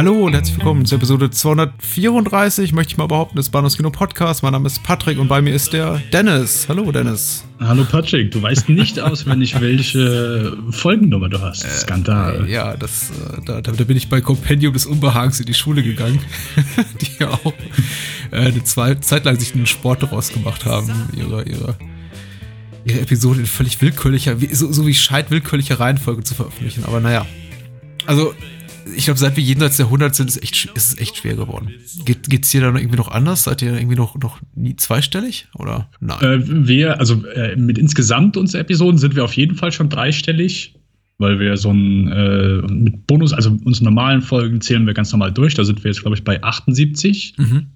Hallo und herzlich willkommen zur Episode 234, möchte ich mal behaupten, des Bahnhofs Kino Podcast. Mein Name ist Patrick und bei mir ist der Dennis. Hallo Dennis. Hallo Patrick, du weißt nicht auswendig, welche Folgennummer du hast. Äh, Skandal. ja, das, äh, da, da, bin ich bei Compendium des Unbehagens in die Schule gegangen, die ja auch äh, eine Zeit lang sich einen Sport daraus gemacht haben, ihre, ihre ihre Episode in völlig willkürlicher, so, so wie Scheid willkürlicher Reihenfolge zu veröffentlichen. Aber naja. Also, ich glaube, seit wir jenseits der 100 sind, ist, echt, ist es echt schwer geworden. Geht es dir dann irgendwie noch anders? Seid ihr irgendwie noch, noch nie zweistellig? Oder nein? Äh, wir, also äh, mit insgesamt unseren Episoden sind wir auf jeden Fall schon dreistellig, weil wir so ein äh, mit Bonus, also unsere normalen Folgen zählen wir ganz normal durch. Da sind wir jetzt, glaube ich, bei 78. Mhm.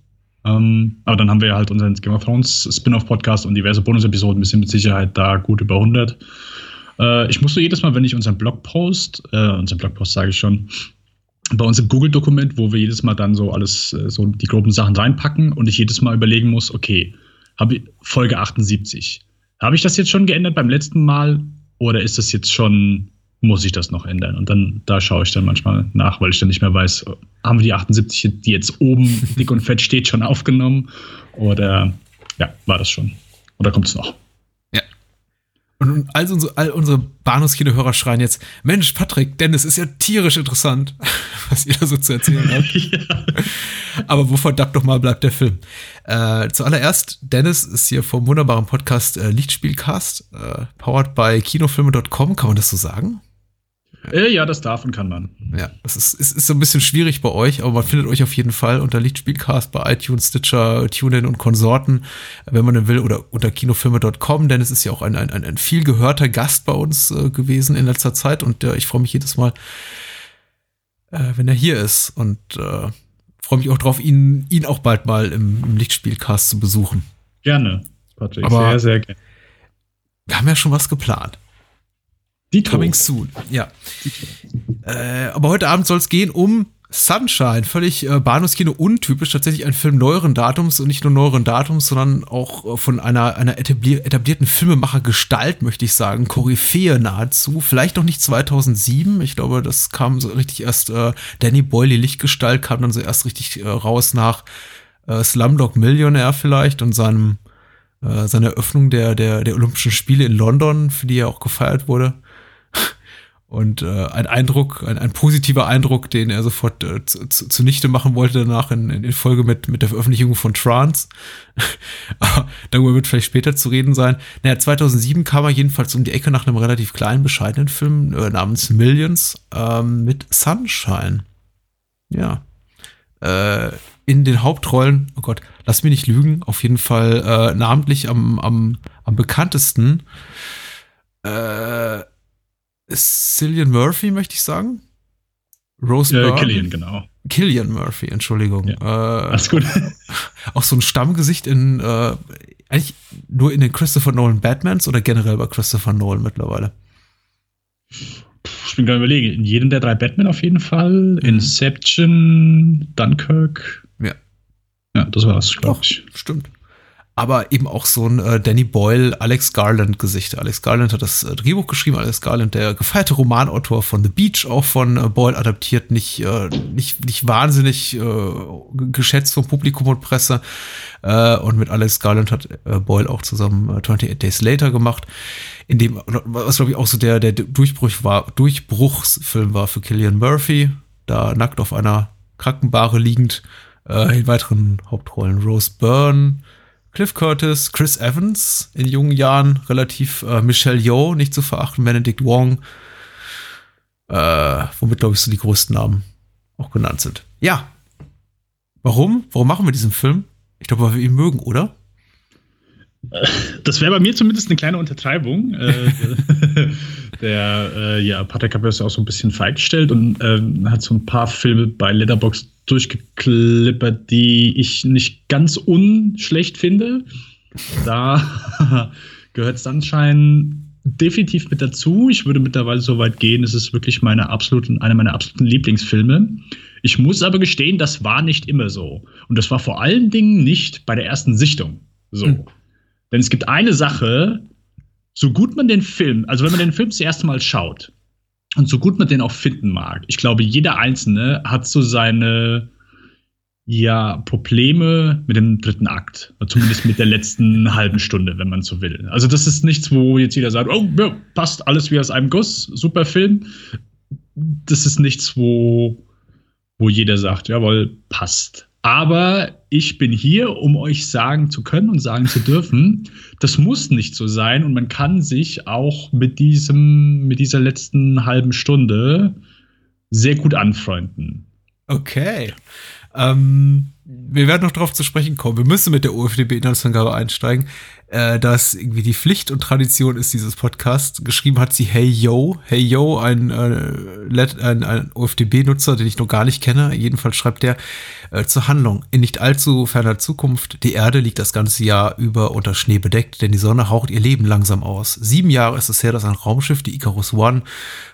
Ähm, aber dann haben wir halt unseren Game of Thrones Spin-off-Podcast und diverse Bonus-Episoden. Wir sind mit Sicherheit da gut über 100. Äh, ich muss so jedes Mal, wenn ich unseren Blogpost, äh, unseren Blogpost sage ich schon, bei uns im Google-Dokument, wo wir jedes Mal dann so alles, äh, so die groben Sachen reinpacken und ich jedes Mal überlegen muss, okay, habe ich Folge 78. Habe ich das jetzt schon geändert beim letzten Mal oder ist das jetzt schon, muss ich das noch ändern? Und dann, da schaue ich dann manchmal nach, weil ich dann nicht mehr weiß, haben wir die 78, die jetzt oben dick und fett steht, schon aufgenommen? Oder ja, war das schon? Oder kommt es noch? Und all unsere, all unsere Bahnhofskino-Hörer schreien jetzt, Mensch, Patrick, Dennis, ist ja tierisch interessant, was ihr da so zu erzählen habt. ja. Aber wo verdammt nochmal bleibt der Film? Äh, zuallererst, Dennis ist hier vom wunderbaren Podcast äh, Lichtspielcast, äh, powered by kinofilme.com, kann man das so sagen? Äh, ja, das darf und kann man. Ja, das ist, ist, ist so ein bisschen schwierig bei euch, aber man findet euch auf jeden Fall unter Lichtspielcast bei iTunes, Stitcher, TuneIn und Konsorten, wenn man denn will, oder unter kinofilme.com, denn es ist ja auch ein, ein, ein viel gehörter Gast bei uns äh, gewesen in letzter Zeit und äh, ich freue mich jedes Mal, äh, wenn er hier ist und äh, freue mich auch drauf, ihn, ihn auch bald mal im, im Lichtspielcast zu besuchen. Gerne, Patrick, aber sehr, sehr gerne. Wir haben ja schon was geplant. Die Coming soon, ja. Äh, aber heute Abend soll es gehen um Sunshine, völlig äh, Bahnhofskino untypisch, tatsächlich ein Film neueren Datums. Und nicht nur neueren Datums, sondern auch äh, von einer, einer etablier etablierten Filmemacher-Gestalt, möchte ich sagen, Koryphäe nahezu, vielleicht noch nicht 2007, ich glaube, das kam so richtig erst, äh, Danny Boyle, Lichtgestalt, kam dann so erst richtig äh, raus nach äh, Slumdog Millionär vielleicht und seinem, äh, seiner Eröffnung der, der, der Olympischen Spiele in London, für die er auch gefeiert wurde. Und äh, ein Eindruck, ein, ein positiver Eindruck, den er sofort äh, zu, zu, zunichte machen wollte danach in, in Folge mit, mit der Veröffentlichung von Trance. Darüber wird vielleicht später zu reden sein. Naja, 2007 kam er jedenfalls um die Ecke nach einem relativ kleinen, bescheidenen Film äh, namens Millions ähm, mit Sunshine. Ja. Äh, in den Hauptrollen, oh Gott, lass mich nicht lügen, auf jeden Fall äh, namentlich am, am, am bekanntesten. Äh, Cillian Murphy, möchte ich sagen. Rose äh, Killian, genau. Killian Murphy, Entschuldigung. Ja, äh, alles gut. Auch so ein Stammgesicht in, äh, eigentlich nur in den Christopher Nolan Batmans oder generell bei Christopher Nolan mittlerweile? Ich bin gerade überlegen, in jedem der drei Batman auf jeden Fall. Mhm. Inception, Dunkirk. Ja. Ja, das war's, glaube ich. Stimmt aber eben auch so ein äh, Danny Boyle, Alex Garland Gesicht. Alex Garland hat das äh, Drehbuch geschrieben, Alex Garland, der gefeierte Romanautor von The Beach, auch von äh, Boyle adaptiert, nicht, äh, nicht, nicht wahnsinnig äh, geschätzt vom Publikum und Presse. Äh, und mit Alex Garland hat äh, Boyle auch zusammen äh, 28 Days Later gemacht, in dem, was glaube ich auch so der, der Durchbruch war, Durchbruchsfilm war für Killian Murphy, da nackt auf einer Krankenbare liegend, äh, in weiteren Hauptrollen Rose Byrne, Cliff Curtis, Chris Evans in jungen Jahren, relativ äh, Michelle Yeoh, nicht zu verachten, Benedict Wong, äh, womit, glaube ich, so die größten Namen auch genannt sind. Ja. Warum? Warum machen wir diesen Film? Ich glaube, weil wir ihn mögen, oder? Das wäre bei mir zumindest eine kleine Untertreibung. Äh, der, äh, ja, Patrick hat das ja auch so ein bisschen feiggestellt und äh, hat so ein paar Filme bei Letterbox durchgeklippert, die ich nicht ganz unschlecht finde. Da gehört Sunshine definitiv mit dazu. Ich würde mittlerweile so weit gehen, es ist wirklich meine absoluten, eine meiner absoluten Lieblingsfilme. Ich muss aber gestehen, das war nicht immer so. Und das war vor allen Dingen nicht bei der ersten Sichtung so. Mhm. Denn es gibt eine Sache, so gut man den Film, also wenn man den Film das erste Mal schaut und so gut man den auch finden mag, ich glaube, jeder Einzelne hat so seine ja, Probleme mit dem dritten Akt. Zumindest mit der letzten halben Stunde, wenn man so will. Also, das ist nichts, wo jetzt jeder sagt, oh, ja, passt alles wie aus einem Guss, super Film. Das ist nichts, wo, wo jeder sagt, jawohl, passt. Aber ich bin hier, um euch sagen zu können und sagen zu dürfen, das muss nicht so sein und man kann sich auch mit diesem, mit dieser letzten halben Stunde sehr gut anfreunden. Okay. Ähm, wir werden noch darauf zu sprechen kommen. Wir müssen mit der OFDB-Inhaltsangabe einsteigen äh, dass irgendwie die Pflicht und Tradition ist dieses Podcast. Geschrieben hat sie Hey Yo. Hey Yo, ein, äh, ein, ein OFDB-Nutzer, den ich noch gar nicht kenne. Jedenfalls schreibt der äh, zur Handlung. In nicht allzu ferner Zukunft, die Erde liegt das ganze Jahr über unter Schnee bedeckt, denn die Sonne haucht ihr Leben langsam aus. Sieben Jahre ist es her, dass ein Raumschiff, die Icarus One,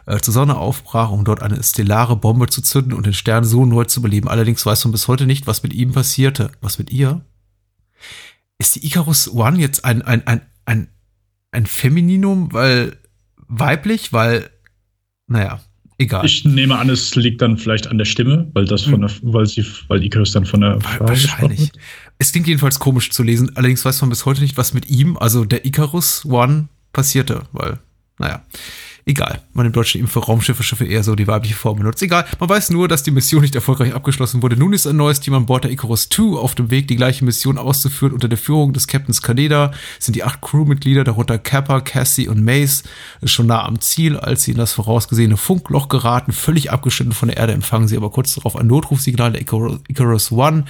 äh, zur Sonne aufbrach, um dort eine stellare Bombe zu zünden und den Stern so neu zu beleben. Allerdings weiß man bis heute nicht, was mit ihm passierte. Was mit ihr? Ist die Icarus One jetzt ein, ein, ein, ein, ein Femininum, weil weiblich, weil, naja, egal. Ich nehme an, es liegt dann vielleicht an der Stimme, weil das von hm. der, weil sie, weil Icarus dann von der Frau Wahrscheinlich. Es klingt jedenfalls komisch zu lesen, allerdings weiß man bis heute nicht, was mit ihm, also der Icarus One, passierte, weil, naja. Egal, man im Deutschen eben für Raumschiffe, Schiffe eher so die weibliche Form benutzt. Egal, man weiß nur, dass die Mission nicht erfolgreich abgeschlossen wurde. Nun ist ein neues Team an Bord der Icarus 2 auf dem Weg, die gleiche Mission auszuführen. Unter der Führung des Captains Kaneda sind die acht Crewmitglieder, darunter Kappa, Cassie und Mace, schon nah am Ziel, als sie in das vorausgesehene Funkloch geraten. Völlig abgeschnitten von der Erde empfangen sie aber kurz darauf ein Notrufsignal der Icarus One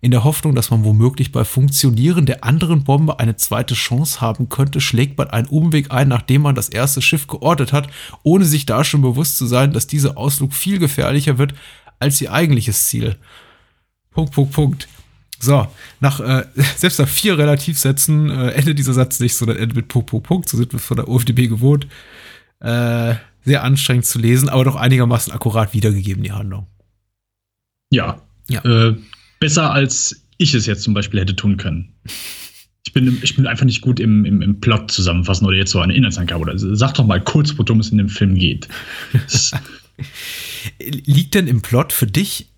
in der Hoffnung, dass man womöglich bei Funktionieren der anderen Bombe eine zweite Chance haben könnte, schlägt man einen Umweg ein, nachdem man das erste Schiff geortet hat, ohne sich da schon bewusst zu sein, dass dieser Ausflug viel gefährlicher wird als ihr eigentliches Ziel. Punkt, Punkt, Punkt. So, nach, äh, selbst nach vier Relativsätzen äh, endet dieser Satz nicht, sondern endet mit Punkt, Punkt, Punkt. So sind wir von der OFDB gewohnt. Äh, sehr anstrengend zu lesen, aber doch einigermaßen akkurat wiedergegeben, die Handlung. Ja. ja. Äh, besser als ich es jetzt zum Beispiel hätte tun können. Ich bin, ich bin einfach nicht gut im, im, im Plot zusammenfassen oder jetzt so eine Inhaltsangabe. Oder sag doch mal kurz, worum es in dem Film geht. Liegt denn im Plot für dich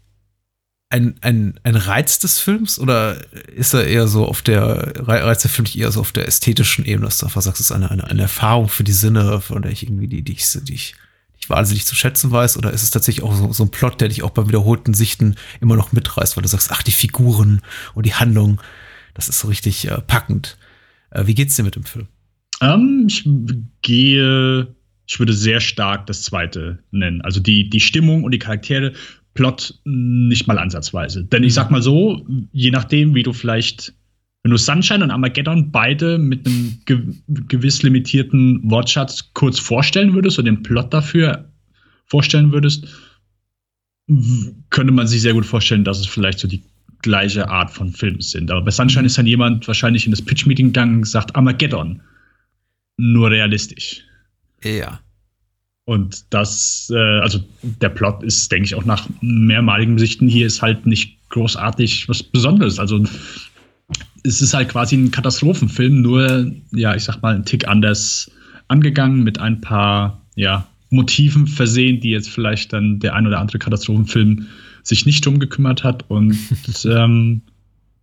ein, ein, ein Reiz des Films oder ist er eher so auf der, Reiz der Film eher so auf der ästhetischen Ebene, dass du einfach sagst, es ist eine, eine, eine Erfahrung für die Sinne, von der ich irgendwie, die, die ich, die ich wahnsinnig zu schätzen weiß? Oder ist es tatsächlich auch so, so ein Plot, der dich auch beim wiederholten Sichten immer noch mitreißt, weil du sagst, ach, die Figuren und die Handlung, das ist so richtig äh, packend. Äh, wie geht's dir mit dem Film? Um, ähm, ich gehe, ich würde sehr stark das zweite nennen. Also die, die Stimmung und die Charaktere, Plot nicht mal ansatzweise. Denn ich sag mal so, je nachdem, wie du vielleicht wenn du Sunshine und Armageddon beide mit einem ge gewiss limitierten Wortschatz kurz vorstellen würdest oder den Plot dafür vorstellen würdest, könnte man sich sehr gut vorstellen, dass es vielleicht so die gleiche Art von Film sind. Aber bei Sunshine ist dann jemand wahrscheinlich in das Pitch-Meeting gegangen und sagt Armageddon. Nur realistisch. Ja. Und das, äh, also der Plot ist, denke ich, auch nach mehrmaligen Sichten hier ist halt nicht großartig was Besonderes. Also es ist halt quasi ein Katastrophenfilm, nur, ja, ich sag mal, ein Tick anders angegangen, mit ein paar, ja, Motiven versehen, die jetzt vielleicht dann der ein oder andere Katastrophenfilm sich nicht drum gekümmert hat. Und ähm,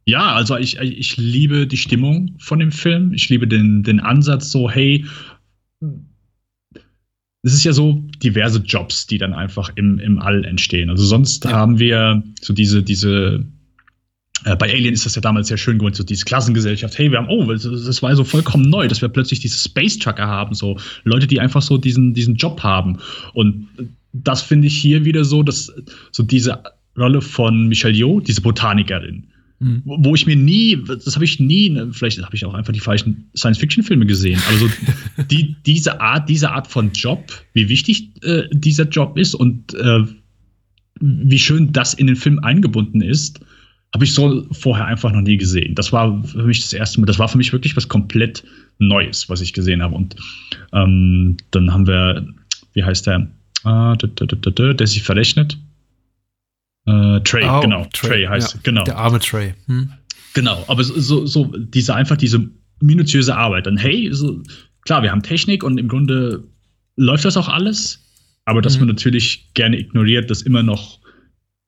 ja, also ich, ich liebe die Stimmung von dem Film. Ich liebe den, den Ansatz so, hey, es ist ja so diverse Jobs, die dann einfach im, im All entstehen. Also sonst ja. haben wir so diese, diese äh, bei Alien ist das ja damals sehr schön geworden, so diese Klassengesellschaft. Hey, wir haben, oh, das war so vollkommen neu, dass wir plötzlich diese Space Trucker haben, so Leute, die einfach so diesen, diesen Job haben. Und das finde ich hier wieder so, dass so diese Rolle von Michelle Yeoh, diese Botanikerin, mhm. wo ich mir nie, das habe ich nie, ne, vielleicht habe ich auch einfach die falschen Science-Fiction-Filme gesehen, aber so die, diese Art, diese Art von Job, wie wichtig äh, dieser Job ist und äh, wie schön das in den Film eingebunden ist habe ich so vorher einfach noch nie gesehen. Das war für mich das erste Mal, das war für mich wirklich was komplett Neues, was ich gesehen habe. Und ähm, dann haben wir, wie heißt der? Ah, der sich verrechnet. Äh, Trey, oh, genau. Trey, Trey heißt, ja, genau. Der arme Trey. Hm. Genau, aber so, so diese einfach diese minutiöse Arbeit. Dann, hey, so, klar, wir haben Technik und im Grunde läuft das auch alles, aber dass mhm. man natürlich gerne ignoriert, dass immer noch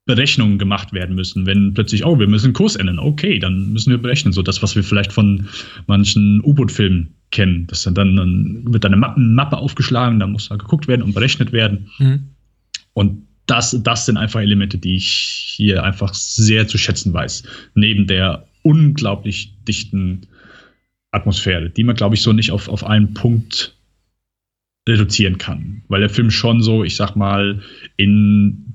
Berechnungen gemacht werden müssen. Wenn plötzlich, oh, wir müssen Kurs ändern, okay, dann müssen wir berechnen. So das, was wir vielleicht von manchen U-Boot-Filmen kennen. Das dann, dann, dann wird eine Mappe, Mappe aufgeschlagen, dann muss da geguckt werden und berechnet werden. Mhm. Und das, das sind einfach Elemente, die ich hier einfach sehr zu schätzen weiß. Neben der unglaublich dichten Atmosphäre, die man, glaube ich, so nicht auf, auf einen Punkt reduzieren kann. Weil der Film schon so, ich sag mal, in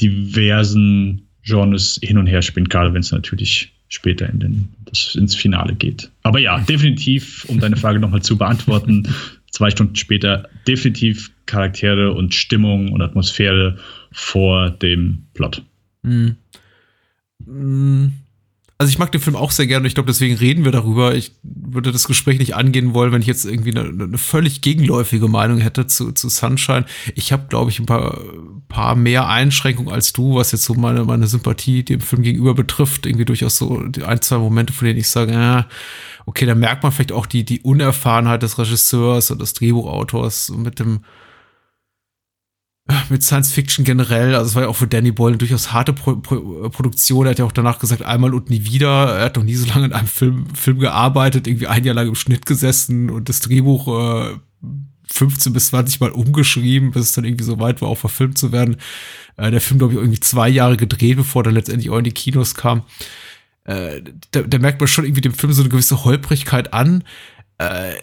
diversen Genres hin und her spinnt, gerade wenn es natürlich später in den, das, ins Finale geht. Aber ja, definitiv, um deine Frage nochmal zu beantworten, zwei Stunden später definitiv Charaktere und Stimmung und Atmosphäre vor dem Plot. Mhm. Also ich mag den Film auch sehr gerne und ich glaube, deswegen reden wir darüber. Ich würde das Gespräch nicht angehen wollen, wenn ich jetzt irgendwie eine, eine völlig gegenläufige Meinung hätte zu, zu Sunshine. Ich habe, glaube ich, ein paar, paar mehr Einschränkungen als du, was jetzt so meine, meine Sympathie dem Film gegenüber betrifft. Irgendwie durchaus so ein, zwei Momente, von denen ich sage, äh, okay, da merkt man vielleicht auch die, die Unerfahrenheit des Regisseurs und des Drehbuchautors mit dem mit Science Fiction generell, also es war ja auch für Danny Boyle eine durchaus harte Pro Pro Produktion. Er hat ja auch danach gesagt, einmal und nie wieder. Er hat noch nie so lange in einem Film, Film gearbeitet, irgendwie ein Jahr lang im Schnitt gesessen und das Drehbuch äh, 15 bis 20 Mal umgeschrieben, bis es dann irgendwie so weit war, auch verfilmt zu werden. Äh, der Film, glaube ich, irgendwie zwei Jahre gedreht, bevor er letztendlich auch in die Kinos kam. Äh, da, da merkt man schon irgendwie dem Film so eine gewisse Holprigkeit an. Äh,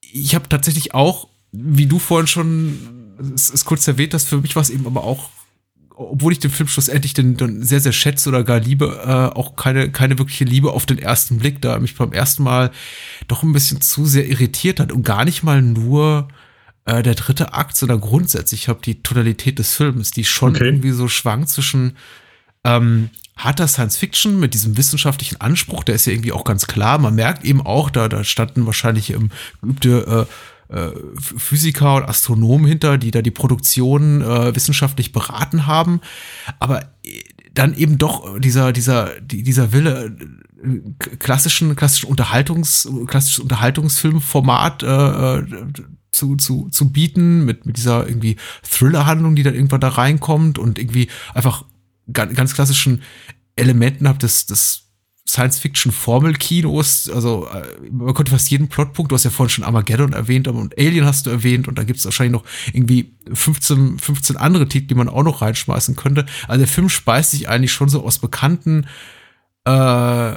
ich habe tatsächlich auch, wie du vorhin schon es ist kurz erwähnt, dass für mich war es eben aber auch, obwohl ich den Film schlussendlich den, den sehr, sehr schätze oder gar liebe, äh, auch keine, keine wirkliche Liebe auf den ersten Blick, da mich beim ersten Mal doch ein bisschen zu sehr irritiert hat und gar nicht mal nur äh, der dritte Akt, sondern grundsätzlich, ich habe die Totalität des Films, die schon okay. irgendwie so schwankt zwischen ähm, harter Science Fiction mit diesem wissenschaftlichen Anspruch, der ist ja irgendwie auch ganz klar. Man merkt eben auch, da, da standen wahrscheinlich ähm, geübte äh, Physiker und Astronomen hinter, die da die Produktion äh, wissenschaftlich beraten haben. Aber äh, dann eben doch dieser, dieser, dieser Wille, äh, klassischen, klassischen Unterhaltungs, klassisches Unterhaltungsfilmformat äh, zu, zu, zu bieten, mit, mit dieser irgendwie Thriller-Handlung, die dann irgendwann da reinkommt und irgendwie einfach ganz, ganz klassischen Elementen habt des, des Science-Fiction-Formel-Kinos, also äh, man könnte fast jeden Plotpunkt, du hast ja vorhin schon Armageddon erwähnt und Alien hast du erwähnt und da gibt es wahrscheinlich noch irgendwie 15, 15 andere Titel, die man auch noch reinschmeißen könnte. Also der Film speist sich eigentlich schon so aus bekannten äh,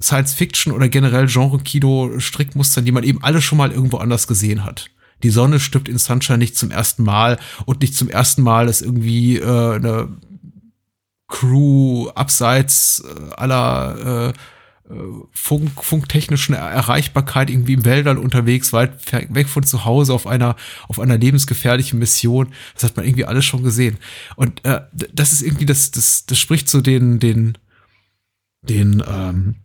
Science-Fiction oder generell Genre-Kino-Strickmustern, die man eben alle schon mal irgendwo anders gesehen hat. Die Sonne stirbt in Sunshine nicht zum ersten Mal und nicht zum ersten Mal ist irgendwie äh, eine Crew abseits äh, aller äh, äh, Funk, funktechnischen Erreichbarkeit irgendwie im Wäldern unterwegs, weit weg von zu Hause auf einer, auf einer lebensgefährlichen Mission. Das hat man irgendwie alles schon gesehen. Und äh, das ist irgendwie, das, das, das spricht zu den, den, den, ähm,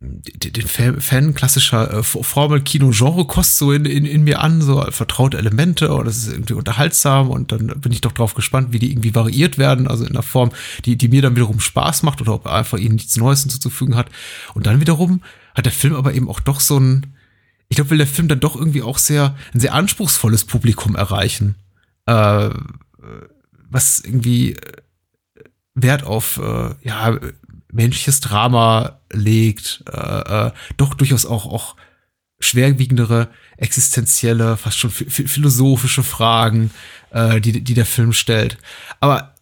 den Fan klassischer äh, Formel-Kino-Genre-Kost so in, in, in mir an, so vertraute Elemente und das ist irgendwie unterhaltsam und dann bin ich doch drauf gespannt, wie die irgendwie variiert werden, also in einer Form, die, die mir dann wiederum Spaß macht oder ob er einfach ihnen nichts Neues hinzuzufügen hat. Und dann wiederum hat der Film aber eben auch doch so ein, ich glaube, will der Film dann doch irgendwie auch sehr, ein sehr anspruchsvolles Publikum erreichen. Äh, was irgendwie Wert auf, äh, ja, menschliches Drama legt, äh, äh, doch durchaus auch, auch schwerwiegendere, existenzielle, fast schon philosophische Fragen, äh, die, die der Film stellt. Aber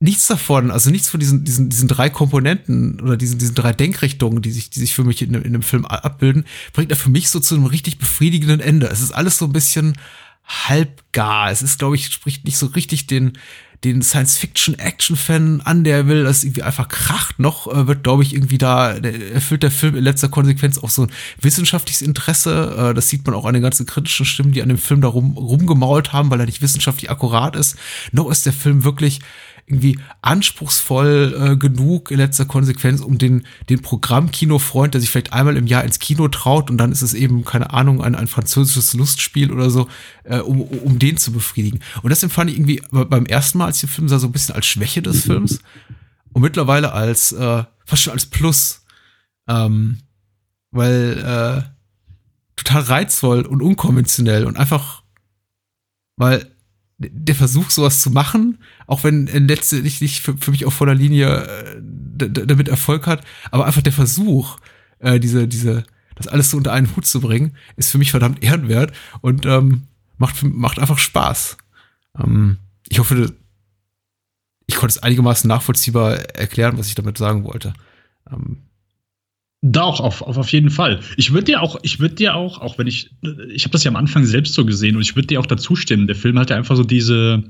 nichts davon, also nichts von diesen, diesen, diesen drei Komponenten oder diesen, diesen drei Denkrichtungen, die sich, die sich für mich in, in einem Film abbilden, bringt er für mich so zu einem richtig befriedigenden Ende. Es ist alles so ein bisschen halbgar. Es ist, glaube ich, spricht nicht so richtig den, den Science-Fiction-Action-Fan an, der will, dass irgendwie einfach kracht. Noch äh, wird, glaube ich, irgendwie da, erfüllt der Film in letzter Konsequenz auch so ein wissenschaftliches Interesse. Äh, das sieht man auch an den ganzen kritischen Stimmen, die an dem Film da rum, rumgemault haben, weil er nicht wissenschaftlich akkurat ist. Noch ist der Film wirklich irgendwie anspruchsvoll äh, genug in letzter Konsequenz, um den, den Programmkinofreund, der sich vielleicht einmal im Jahr ins Kino traut und dann ist es eben, keine Ahnung, ein, ein französisches Lustspiel oder so, äh, um, um den zu befriedigen. Und das empfand ich irgendwie beim ersten Mal, als ich den Film sah, so ein bisschen als Schwäche des Films und mittlerweile als äh, fast schon als Plus. Ähm, weil äh, total reizvoll und unkonventionell und einfach, weil der Versuch, sowas zu machen, auch wenn er letztendlich nicht für, für mich auf voller Linie äh, damit Erfolg hat, aber einfach der Versuch, äh, diese, diese, das alles so unter einen Hut zu bringen, ist für mich verdammt ehrenwert und ähm, macht, macht einfach Spaß. Ähm, ich hoffe, ich konnte es einigermaßen nachvollziehbar erklären, was ich damit sagen wollte. Ähm, doch, auf, auf, auf jeden Fall. Ich würde dir auch, ich würde dir auch, auch wenn ich, ich habe das ja am Anfang selbst so gesehen und ich würde dir auch dazu stimmen. Der Film hat ja einfach so diese,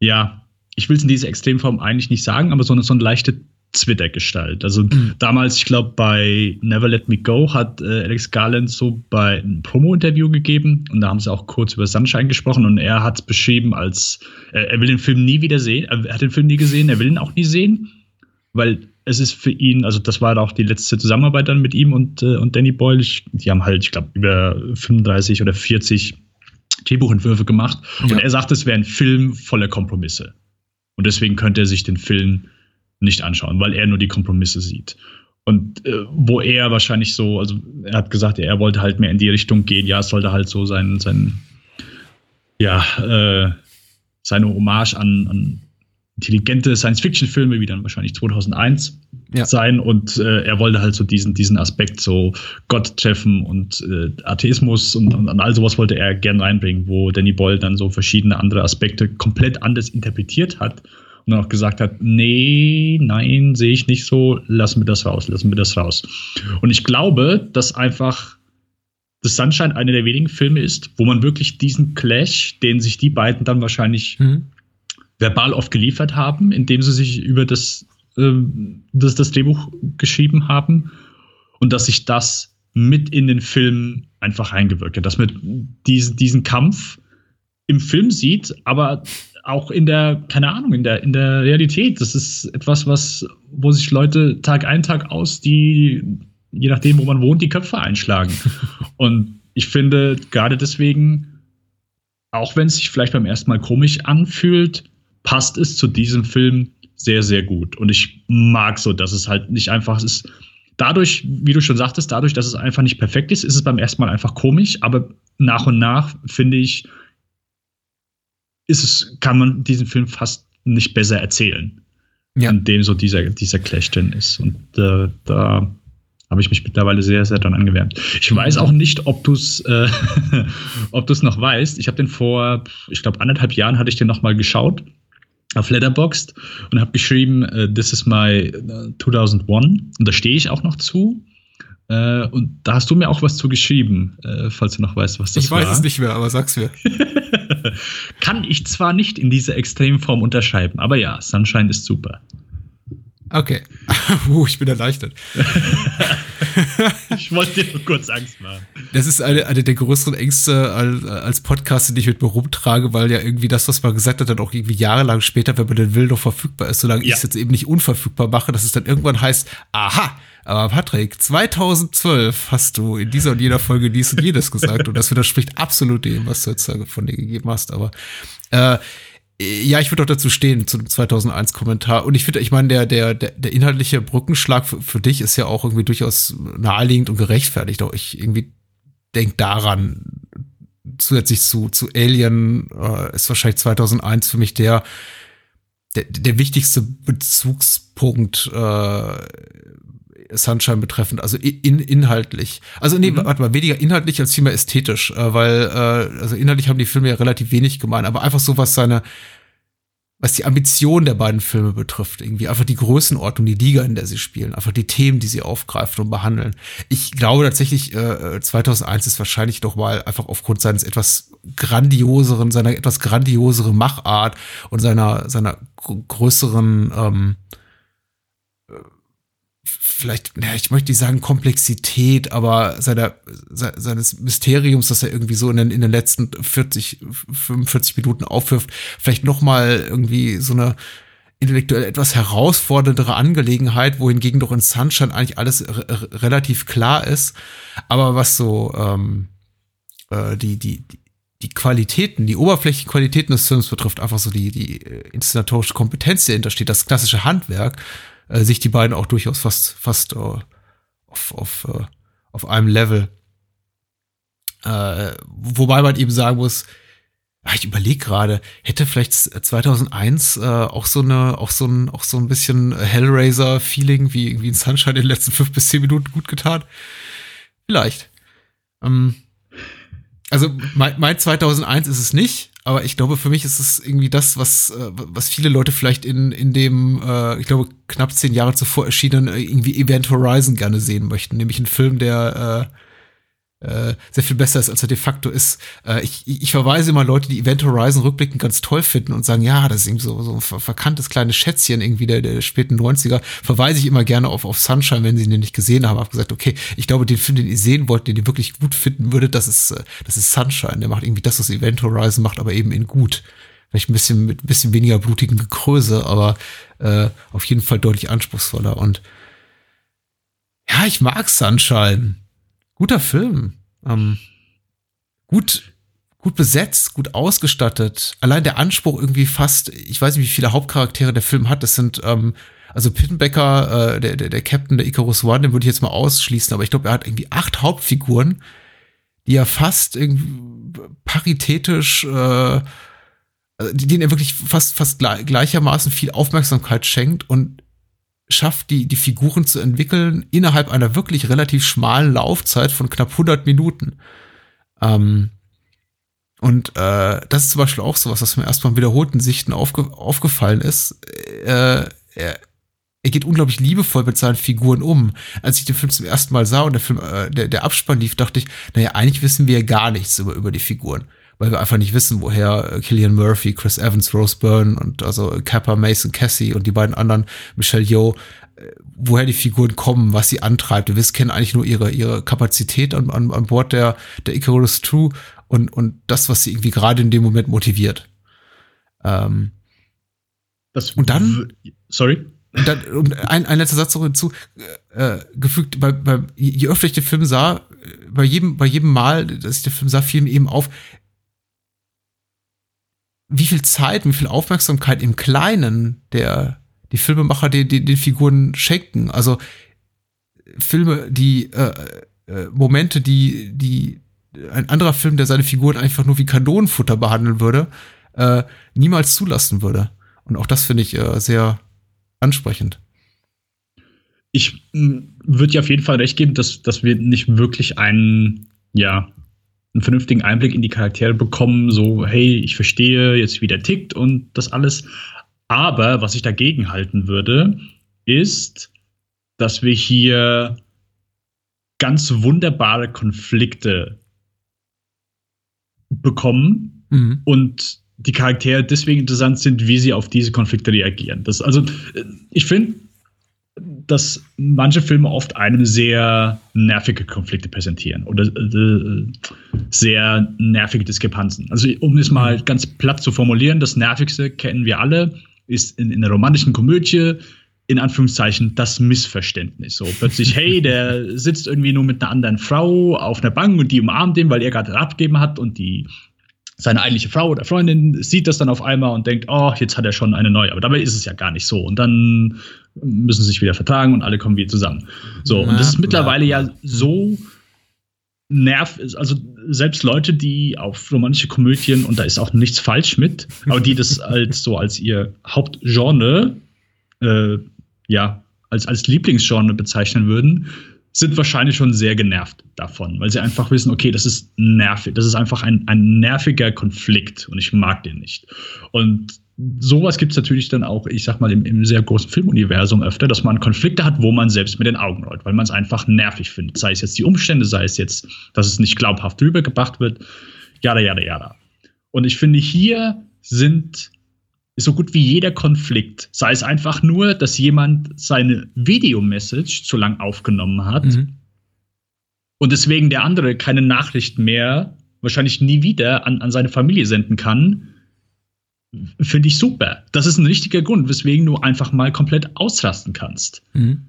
ja, ich will es in dieser Extremform eigentlich nicht sagen, aber so eine, so eine leichte Twitter-Gestalt. Also mhm. damals, ich glaube, bei Never Let Me Go hat äh, Alex Garland so bei einem Promo-Interview gegeben und da haben sie auch kurz über Sunshine gesprochen und er hat es beschrieben als, äh, er will den Film nie wieder sehen, er hat den Film nie gesehen, er will ihn auch nie sehen, weil es ist für ihn, also das war auch die letzte Zusammenarbeit dann mit ihm und, äh, und Danny Boyle. Ich, die haben halt, ich glaube, über 35 oder 40 Drehbuchentwürfe gemacht. Ja. Und er sagt, es wäre ein Film voller Kompromisse. Und deswegen könnte er sich den Film nicht anschauen, weil er nur die Kompromisse sieht. Und äh, wo er wahrscheinlich so, also er hat gesagt, er wollte halt mehr in die Richtung gehen, ja, es sollte halt so sein, sein ja, äh, seine Hommage an, an intelligente Science-Fiction-Filme, wie dann wahrscheinlich 2001 ja. sein. Und äh, er wollte halt so diesen, diesen Aspekt, so Gott treffen und äh, Atheismus und, und, und all sowas wollte er gern reinbringen, wo Danny Boyle dann so verschiedene andere Aspekte komplett anders interpretiert hat und dann auch gesagt hat, nee, nein, sehe ich nicht so, lassen wir das raus, lassen wir das raus. Und ich glaube, dass einfach das Sunshine einer der wenigen Filme ist, wo man wirklich diesen Clash, den sich die beiden dann wahrscheinlich mhm verbal oft geliefert haben, indem sie sich über das, äh, das, das Drehbuch geschrieben haben und dass sich das mit in den Film einfach eingewirkt hat, dass man diesen, diesen Kampf im Film sieht, aber auch in der, keine Ahnung, in der, in der Realität. Das ist etwas, was, wo sich Leute Tag ein, Tag aus, die, je nachdem, wo man wohnt, die Köpfe einschlagen. Und ich finde, gerade deswegen, auch wenn es sich vielleicht beim ersten Mal komisch anfühlt, passt es zu diesem Film sehr, sehr gut. Und ich mag so, dass es halt nicht einfach ist. Dadurch, wie du schon sagtest, dadurch, dass es einfach nicht perfekt ist, ist es beim ersten Mal einfach komisch, aber nach und nach, finde ich, ist es, kann man diesen Film fast nicht besser erzählen. Ja. In dem so dieser, dieser Clash drin ist. Und äh, da habe ich mich mittlerweile sehr, sehr dran angewärmt. Ich weiß auch nicht, ob du es äh, ob du's noch weißt. Ich habe den vor, ich glaube, anderthalb Jahren hatte ich den noch mal geschaut auf Letterboxd und habe geschrieben, uh, this is my 2001 äh, und da stehe ich auch noch zu. Uh, und da hast du mir auch was zu geschrieben, falls du noch weißt, was das ich war. Ich weiß es nicht mehr, aber sag's mir. Kann ich zwar nicht in dieser Extremform unterschreiben, aber ja, Sunshine ist super. Okay. uh, ich bin erleichtert. ich wollte dir nur kurz Angst machen. Das ist eine, eine der größeren Ängste als, als Podcast, die ich mit mir rumtrage, weil ja irgendwie das, was man gesagt hat, dann auch irgendwie jahrelang später, wenn man den will, noch verfügbar ist, solange ja. ich es jetzt eben nicht unverfügbar mache, dass es dann irgendwann heißt, aha, aber Patrick, 2012 hast du in dieser und jeder Folge dies und jedes gesagt und das widerspricht absolut dem, was du jetzt von dir gegeben hast, aber äh, ja, ich würde auch dazu stehen, zu dem 2001-Kommentar. Und ich finde, ich meine, der, der, der, der inhaltliche Brückenschlag für, für dich ist ja auch irgendwie durchaus naheliegend und gerechtfertigt. Auch ich irgendwie denke daran, zusätzlich zu, zu Alien äh, ist wahrscheinlich 2001 für mich der, der, der wichtigste Bezugspunkt äh, Sunshine betreffend, also in, inhaltlich. Also nee, mhm. warte mal, weniger inhaltlich als vielmehr ästhetisch, äh, weil äh, also inhaltlich haben die Filme ja relativ wenig gemein, aber einfach so was seine was die Ambition der beiden Filme betrifft, irgendwie einfach die Größenordnung, die Liga, in der sie spielen, einfach die Themen, die sie aufgreifen und behandeln. Ich glaube tatsächlich, äh, 2001 ist wahrscheinlich doch mal einfach aufgrund seines etwas grandioseren, seiner etwas grandioseren Machart und seiner seiner größeren ähm, vielleicht, ja, ich möchte nicht sagen Komplexität, aber seiner, seines Mysteriums, das er irgendwie so in den, in den letzten 40, 45 Minuten aufwirft, vielleicht noch mal irgendwie so eine intellektuell etwas herausforderndere Angelegenheit, wohingegen doch in Sunshine eigentlich alles relativ klar ist. Aber was so ähm, äh, die, die, die Qualitäten, die oberflächlichen Qualitäten des Films betrifft, einfach so die, die inszenatorische Kompetenz, die dahinter steht, das klassische Handwerk, äh, sich die beiden auch durchaus fast, fast äh, auf, auf, äh, auf einem Level. Äh, wobei man eben sagen muss, Ah, ich überlege gerade, hätte vielleicht 2001 äh, auch so eine, auch so ein, auch so ein bisschen Hellraiser-Feeling wie irgendwie ein Sunshine in den letzten fünf bis zehn Minuten gut getan? Vielleicht. Ähm, also mein, mein 2001 ist es nicht, aber ich glaube, für mich ist es irgendwie das, was, äh, was viele Leute vielleicht in, in dem, äh, ich glaube, knapp zehn Jahre zuvor erschienen äh, irgendwie Event Horizon gerne sehen möchten, nämlich ein Film, der äh, äh, sehr viel besser ist, als er de facto ist. Äh, ich, ich verweise immer Leute, die Event Horizon rückblickend ganz toll finden und sagen, ja, das ist irgendwie so, so ein verkanntes kleines Schätzchen irgendwie der, der späten 90er. Verweise ich immer gerne auf, auf Sunshine, wenn sie ihn nicht gesehen haben. Hab gesagt, okay, ich glaube, den Film, den ihr sehen wollt, den ihr wirklich gut finden würdet, das ist, äh, das ist Sunshine. Der macht irgendwie das, was Event Horizon macht, aber eben in gut. Vielleicht ein bisschen mit ein bisschen weniger blutigen Gekröse, aber äh, auf jeden Fall deutlich anspruchsvoller. Und ja, ich mag Sunshine guter Film. Ähm, gut, gut besetzt, gut ausgestattet. Allein der Anspruch irgendwie fast, ich weiß nicht, wie viele Hauptcharaktere der Film hat. Das sind, ähm, also Pittenbecker, äh, der, der, der Captain der Icarus One, den würde ich jetzt mal ausschließen, aber ich glaube, er hat irgendwie acht Hauptfiguren, die er fast irgendwie paritätisch, äh, denen er wirklich fast, fast gleichermaßen viel Aufmerksamkeit schenkt und schafft, die, die Figuren zu entwickeln innerhalb einer wirklich relativ schmalen Laufzeit von knapp 100 Minuten. Ähm, und äh, das ist zum Beispiel auch sowas, was mir erstmal in wiederholten Sichten aufge aufgefallen ist. Äh, er, er geht unglaublich liebevoll mit seinen Figuren um. Als ich den Film zum ersten Mal sah und der Film, äh, der, der Abspann lief, dachte ich, naja, eigentlich wissen wir ja gar nichts über, über die Figuren weil wir einfach nicht wissen, woher äh, Killian Murphy, Chris Evans, Rose Byrne und also Kappa, Mason, Cassie und die beiden anderen, Michelle Yeoh, äh, woher die Figuren kommen, was sie antreibt. Wir kennen eigentlich nur ihre, ihre Kapazität an, an, an Bord der, der Icarus True und, und das, was sie irgendwie gerade in dem Moment motiviert. Ähm, das und dann, sorry. Und, dann, und ein, ein letzter Satz noch hinzu, äh, gefügt, bei, bei, je öfter ich den Film sah, bei jedem, bei jedem Mal, dass ich den Film sah, fiel mir eben auf, wie viel Zeit, wie viel Aufmerksamkeit im Kleinen der die Filmemacher den, den, den Figuren schenken. Also Filme, die äh, äh, Momente, die die ein anderer Film, der seine Figuren einfach nur wie Kanonenfutter behandeln würde, äh, niemals zulassen würde. Und auch das finde ich äh, sehr ansprechend. Ich würde dir auf jeden Fall recht geben, dass, dass wir nicht wirklich einen, ja, einen vernünftigen Einblick in die Charaktere bekommen, so, hey, ich verstehe jetzt, wie der tickt und das alles. Aber was ich dagegen halten würde, ist, dass wir hier ganz wunderbare Konflikte bekommen mhm. und die Charaktere deswegen interessant sind, wie sie auf diese Konflikte reagieren. Das, also, ich finde, dass manche Filme oft einem sehr nervige Konflikte präsentieren oder äh, sehr nervige Diskrepanzen. Also um es mal mhm. ganz platt zu formulieren, das Nervigste kennen wir alle, ist in, in einer romantischen Komödie in Anführungszeichen das Missverständnis. So plötzlich, hey, der sitzt irgendwie nur mit einer anderen Frau auf einer Bank und die umarmt ihn, weil er gerade abgegeben hat und die seine eigentliche Frau oder Freundin sieht das dann auf einmal und denkt, oh, jetzt hat er schon eine neue. Aber dabei ist es ja gar nicht so. Und dann müssen sie sich wieder vertragen und alle kommen wieder zusammen. So, und das ist mittlerweile ja so nerv, also selbst Leute, die auf romantische Komödien, und da ist auch nichts falsch mit, aber die das als so als ihr Hauptgenre, äh, ja, als, als Lieblingsgenre bezeichnen würden, sind wahrscheinlich schon sehr genervt davon, weil sie einfach wissen, okay, das ist nervig, das ist einfach ein, ein nerviger Konflikt und ich mag den nicht. Und sowas gibt es natürlich dann auch, ich sag mal, im, im, sehr großen Filmuniversum öfter, dass man Konflikte hat, wo man selbst mit den Augen rollt, weil man es einfach nervig findet. Sei es jetzt die Umstände, sei es jetzt, dass es nicht glaubhaft rübergebracht wird, jada, jada, jada. Und ich finde, hier sind so gut wie jeder Konflikt, sei es einfach nur, dass jemand seine Videomessage zu lang aufgenommen hat mhm. und deswegen der andere keine Nachricht mehr, wahrscheinlich nie wieder an, an seine Familie senden kann, finde ich super. Das ist ein richtiger Grund, weswegen du einfach mal komplett ausrasten kannst. Mhm.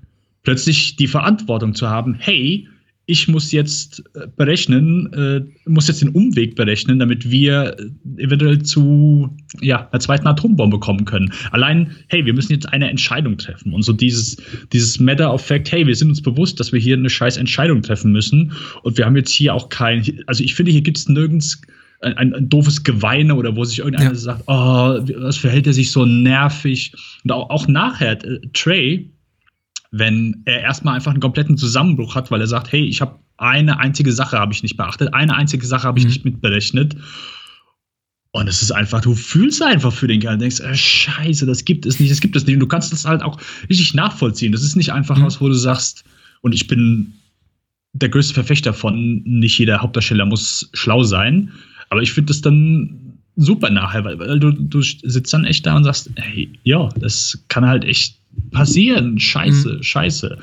Plötzlich die Verantwortung zu haben, hey, ich muss jetzt äh, berechnen, äh, muss jetzt den Umweg berechnen, damit wir äh, eventuell zu ja, einer zweiten Atombombe kommen können. Allein, hey, wir müssen jetzt eine Entscheidung treffen. Und so dieses, dieses Matter of Fact, hey, wir sind uns bewusst, dass wir hier eine scheiß Entscheidung treffen müssen. Und wir haben jetzt hier auch kein, also ich finde, hier gibt es nirgends ein, ein, ein, doofes Geweine oder wo sich irgendeiner ja. sagt, oh, was verhält er sich so nervig. Und auch, auch nachher, äh, Trey, wenn er erstmal einfach einen kompletten Zusammenbruch hat, weil er sagt, hey, ich habe eine einzige Sache habe ich nicht beachtet, eine einzige Sache habe ich mhm. nicht mitberechnet. Und es ist einfach, du fühlst einfach für den Kerl, denkst, äh, scheiße, das gibt es nicht, das gibt es nicht. Und du kannst das halt auch richtig nachvollziehen. Das ist nicht einfach mhm. was, wo du sagst, und ich bin der größte Verfechter von, nicht jeder Hauptdarsteller muss schlau sein. Aber ich finde das dann super nachher, weil, weil du, du sitzt dann echt da und sagst, hey, ja, das kann halt echt passieren. Scheiße, mhm. scheiße.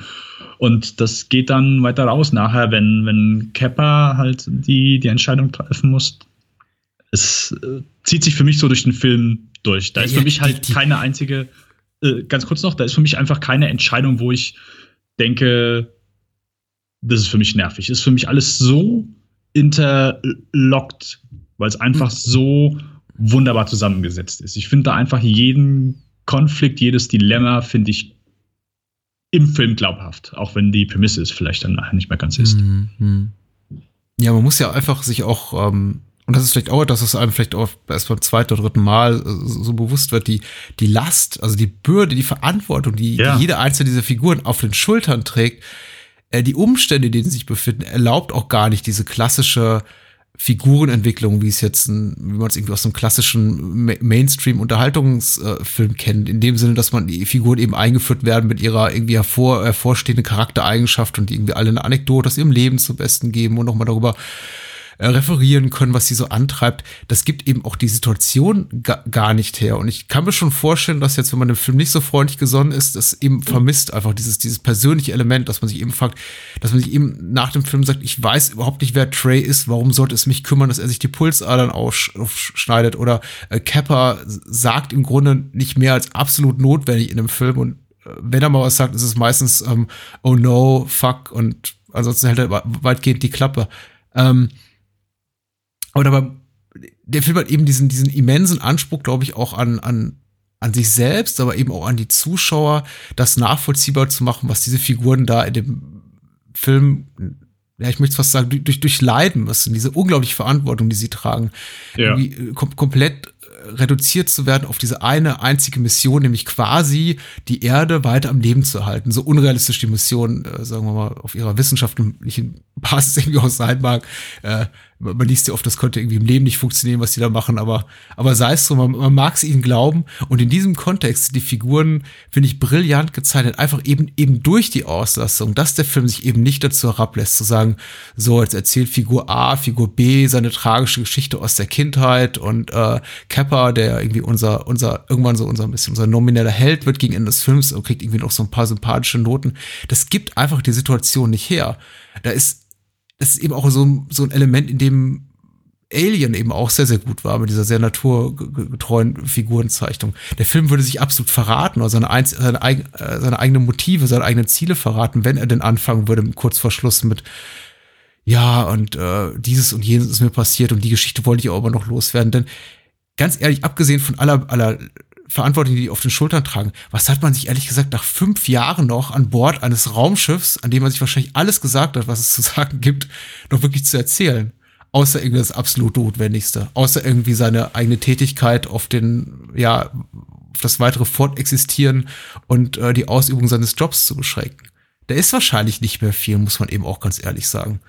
Und das geht dann weiter raus nachher, wenn, wenn Kepper halt die, die Entscheidung treffen muss. Es äh, zieht sich für mich so durch den Film durch. Da ist ja, für mich halt die, die, keine einzige, äh, ganz kurz noch, da ist für mich einfach keine Entscheidung, wo ich denke, das ist für mich nervig. Das ist für mich alles so interlockt, weil es einfach mhm. so wunderbar zusammengesetzt ist. Ich finde da einfach jeden Konflikt, jedes Dilemma finde ich im Film glaubhaft, auch wenn die Prämisse es vielleicht dann nachher nicht mehr ganz ist. Mhm. Ja, man muss ja einfach sich auch, ähm, und das ist vielleicht auch, dass es einem vielleicht auch erst beim zweiten oder dritten Mal äh, so bewusst wird, die, die Last, also die Bürde, die Verantwortung, die, ja. die jede einzelne dieser Figuren auf den Schultern trägt, äh, die Umstände, in denen sie sich befinden, erlaubt auch gar nicht diese klassische Figurenentwicklung, wie es jetzt, ein, wie man es irgendwie aus einem klassischen Mainstream-Unterhaltungsfilm kennt, in dem Sinne, dass man die Figuren eben eingeführt werden mit ihrer irgendwie hervor, hervorstehenden Charaktereigenschaft und die irgendwie alle eine Anekdote aus ihrem Leben zum Besten geben und nochmal darüber referieren können, was sie so antreibt. Das gibt eben auch die Situation ga gar nicht her. Und ich kann mir schon vorstellen, dass jetzt, wenn man dem Film nicht so freundlich gesonnen ist, das eben vermisst einfach dieses, dieses persönliche Element, dass man sich eben fragt, dass man sich eben nach dem Film sagt, ich weiß überhaupt nicht, wer Trey ist, warum sollte es mich kümmern, dass er sich die Pulsadern aufschneidet oder äh, Kappa sagt im Grunde nicht mehr als absolut notwendig in dem Film und äh, wenn er mal was sagt, ist es meistens ähm, oh no, fuck und ansonsten hält er weitgehend die Klappe. Ähm, aber der Film hat eben diesen, diesen immensen Anspruch, glaube ich, auch an, an, an sich selbst, aber eben auch an die Zuschauer, das nachvollziehbar zu machen, was diese Figuren da in dem Film, ja, ich möchte fast sagen, durch, durch Leiden müssen, diese unglaubliche Verantwortung, die sie tragen, ja. äh, kom komplett reduziert zu werden auf diese eine einzige Mission, nämlich quasi die Erde weiter am Leben zu halten. So unrealistisch die Mission, äh, sagen wir mal, auf ihrer wissenschaftlichen Basis irgendwie auch sein mag. Äh, man liest ja oft, das könnte irgendwie im Leben nicht funktionieren, was die da machen, aber, aber sei es so, man, man mag es ihnen glauben. Und in diesem Kontext sind die Figuren, finde ich, brillant gezeichnet, einfach eben, eben durch die Auslastung, dass der Film sich eben nicht dazu herablässt, zu sagen, so, jetzt erzählt Figur A, Figur B seine tragische Geschichte aus der Kindheit und äh, Kappa, der irgendwie unser, unser, irgendwann so unser ein bisschen unser nomineller Held wird gegen Ende des Films und kriegt irgendwie noch so ein paar sympathische Noten. Das gibt einfach die Situation nicht her. Da ist das ist eben auch so, so ein Element, in dem Alien eben auch sehr, sehr gut war mit dieser sehr naturgetreuen Figurenzeichnung. Der Film würde sich absolut verraten oder seine, seine, äh, seine eigenen Motive, seine eigenen Ziele verraten, wenn er denn anfangen würde, kurz vor Schluss mit ja, und äh, dieses und jenes ist mir passiert und die Geschichte wollte ich auch aber noch loswerden. Denn ganz ehrlich, abgesehen von aller, aller Verantwortung, die die auf den Schultern tragen. Was hat man sich ehrlich gesagt nach fünf Jahren noch an Bord eines Raumschiffs, an dem man sich wahrscheinlich alles gesagt hat, was es zu sagen gibt, noch wirklich zu erzählen? Außer irgendwie das absolut Notwendigste. Außer irgendwie seine eigene Tätigkeit auf den, ja, auf das weitere Fortexistieren und äh, die Ausübung seines Jobs zu beschränken. Da ist wahrscheinlich nicht mehr viel, muss man eben auch ganz ehrlich sagen.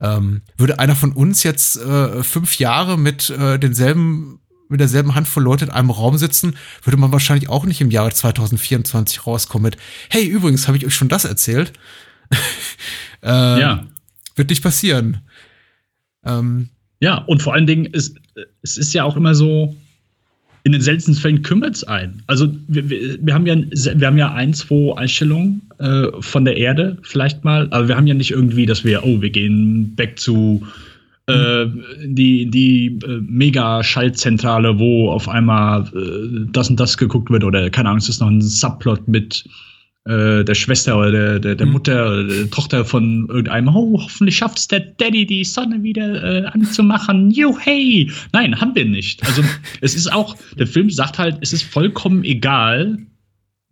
Ähm, würde einer von uns jetzt äh, fünf Jahre mit äh, denselben mit derselben Handvoll Leute in einem Raum sitzen, würde man wahrscheinlich auch nicht im Jahre 2024 rauskommen mit, hey, übrigens, habe ich euch schon das erzählt? ähm, ja. Wird nicht passieren. Ähm, ja, und vor allen Dingen, ist, es ist ja auch immer so, in den seltensten Fällen kümmert es einen. Also wir, wir, wir, haben ja, wir haben ja ein, zwei Einstellungen äh, von der Erde vielleicht mal, aber wir haben ja nicht irgendwie, dass wir, oh, wir gehen back zu äh, die, die äh, Mega-Schaltzentrale, wo auf einmal äh, das und das geguckt wird, oder keine Ahnung, es ist noch ein Subplot mit äh, der Schwester oder der, der, der mhm. Mutter oder der Tochter von irgendeinem, oh, hoffentlich schafft es der Daddy, die Sonne wieder äh, anzumachen. Yo, hey! Nein, haben wir nicht. Also, es ist auch, der Film sagt halt, es ist vollkommen egal,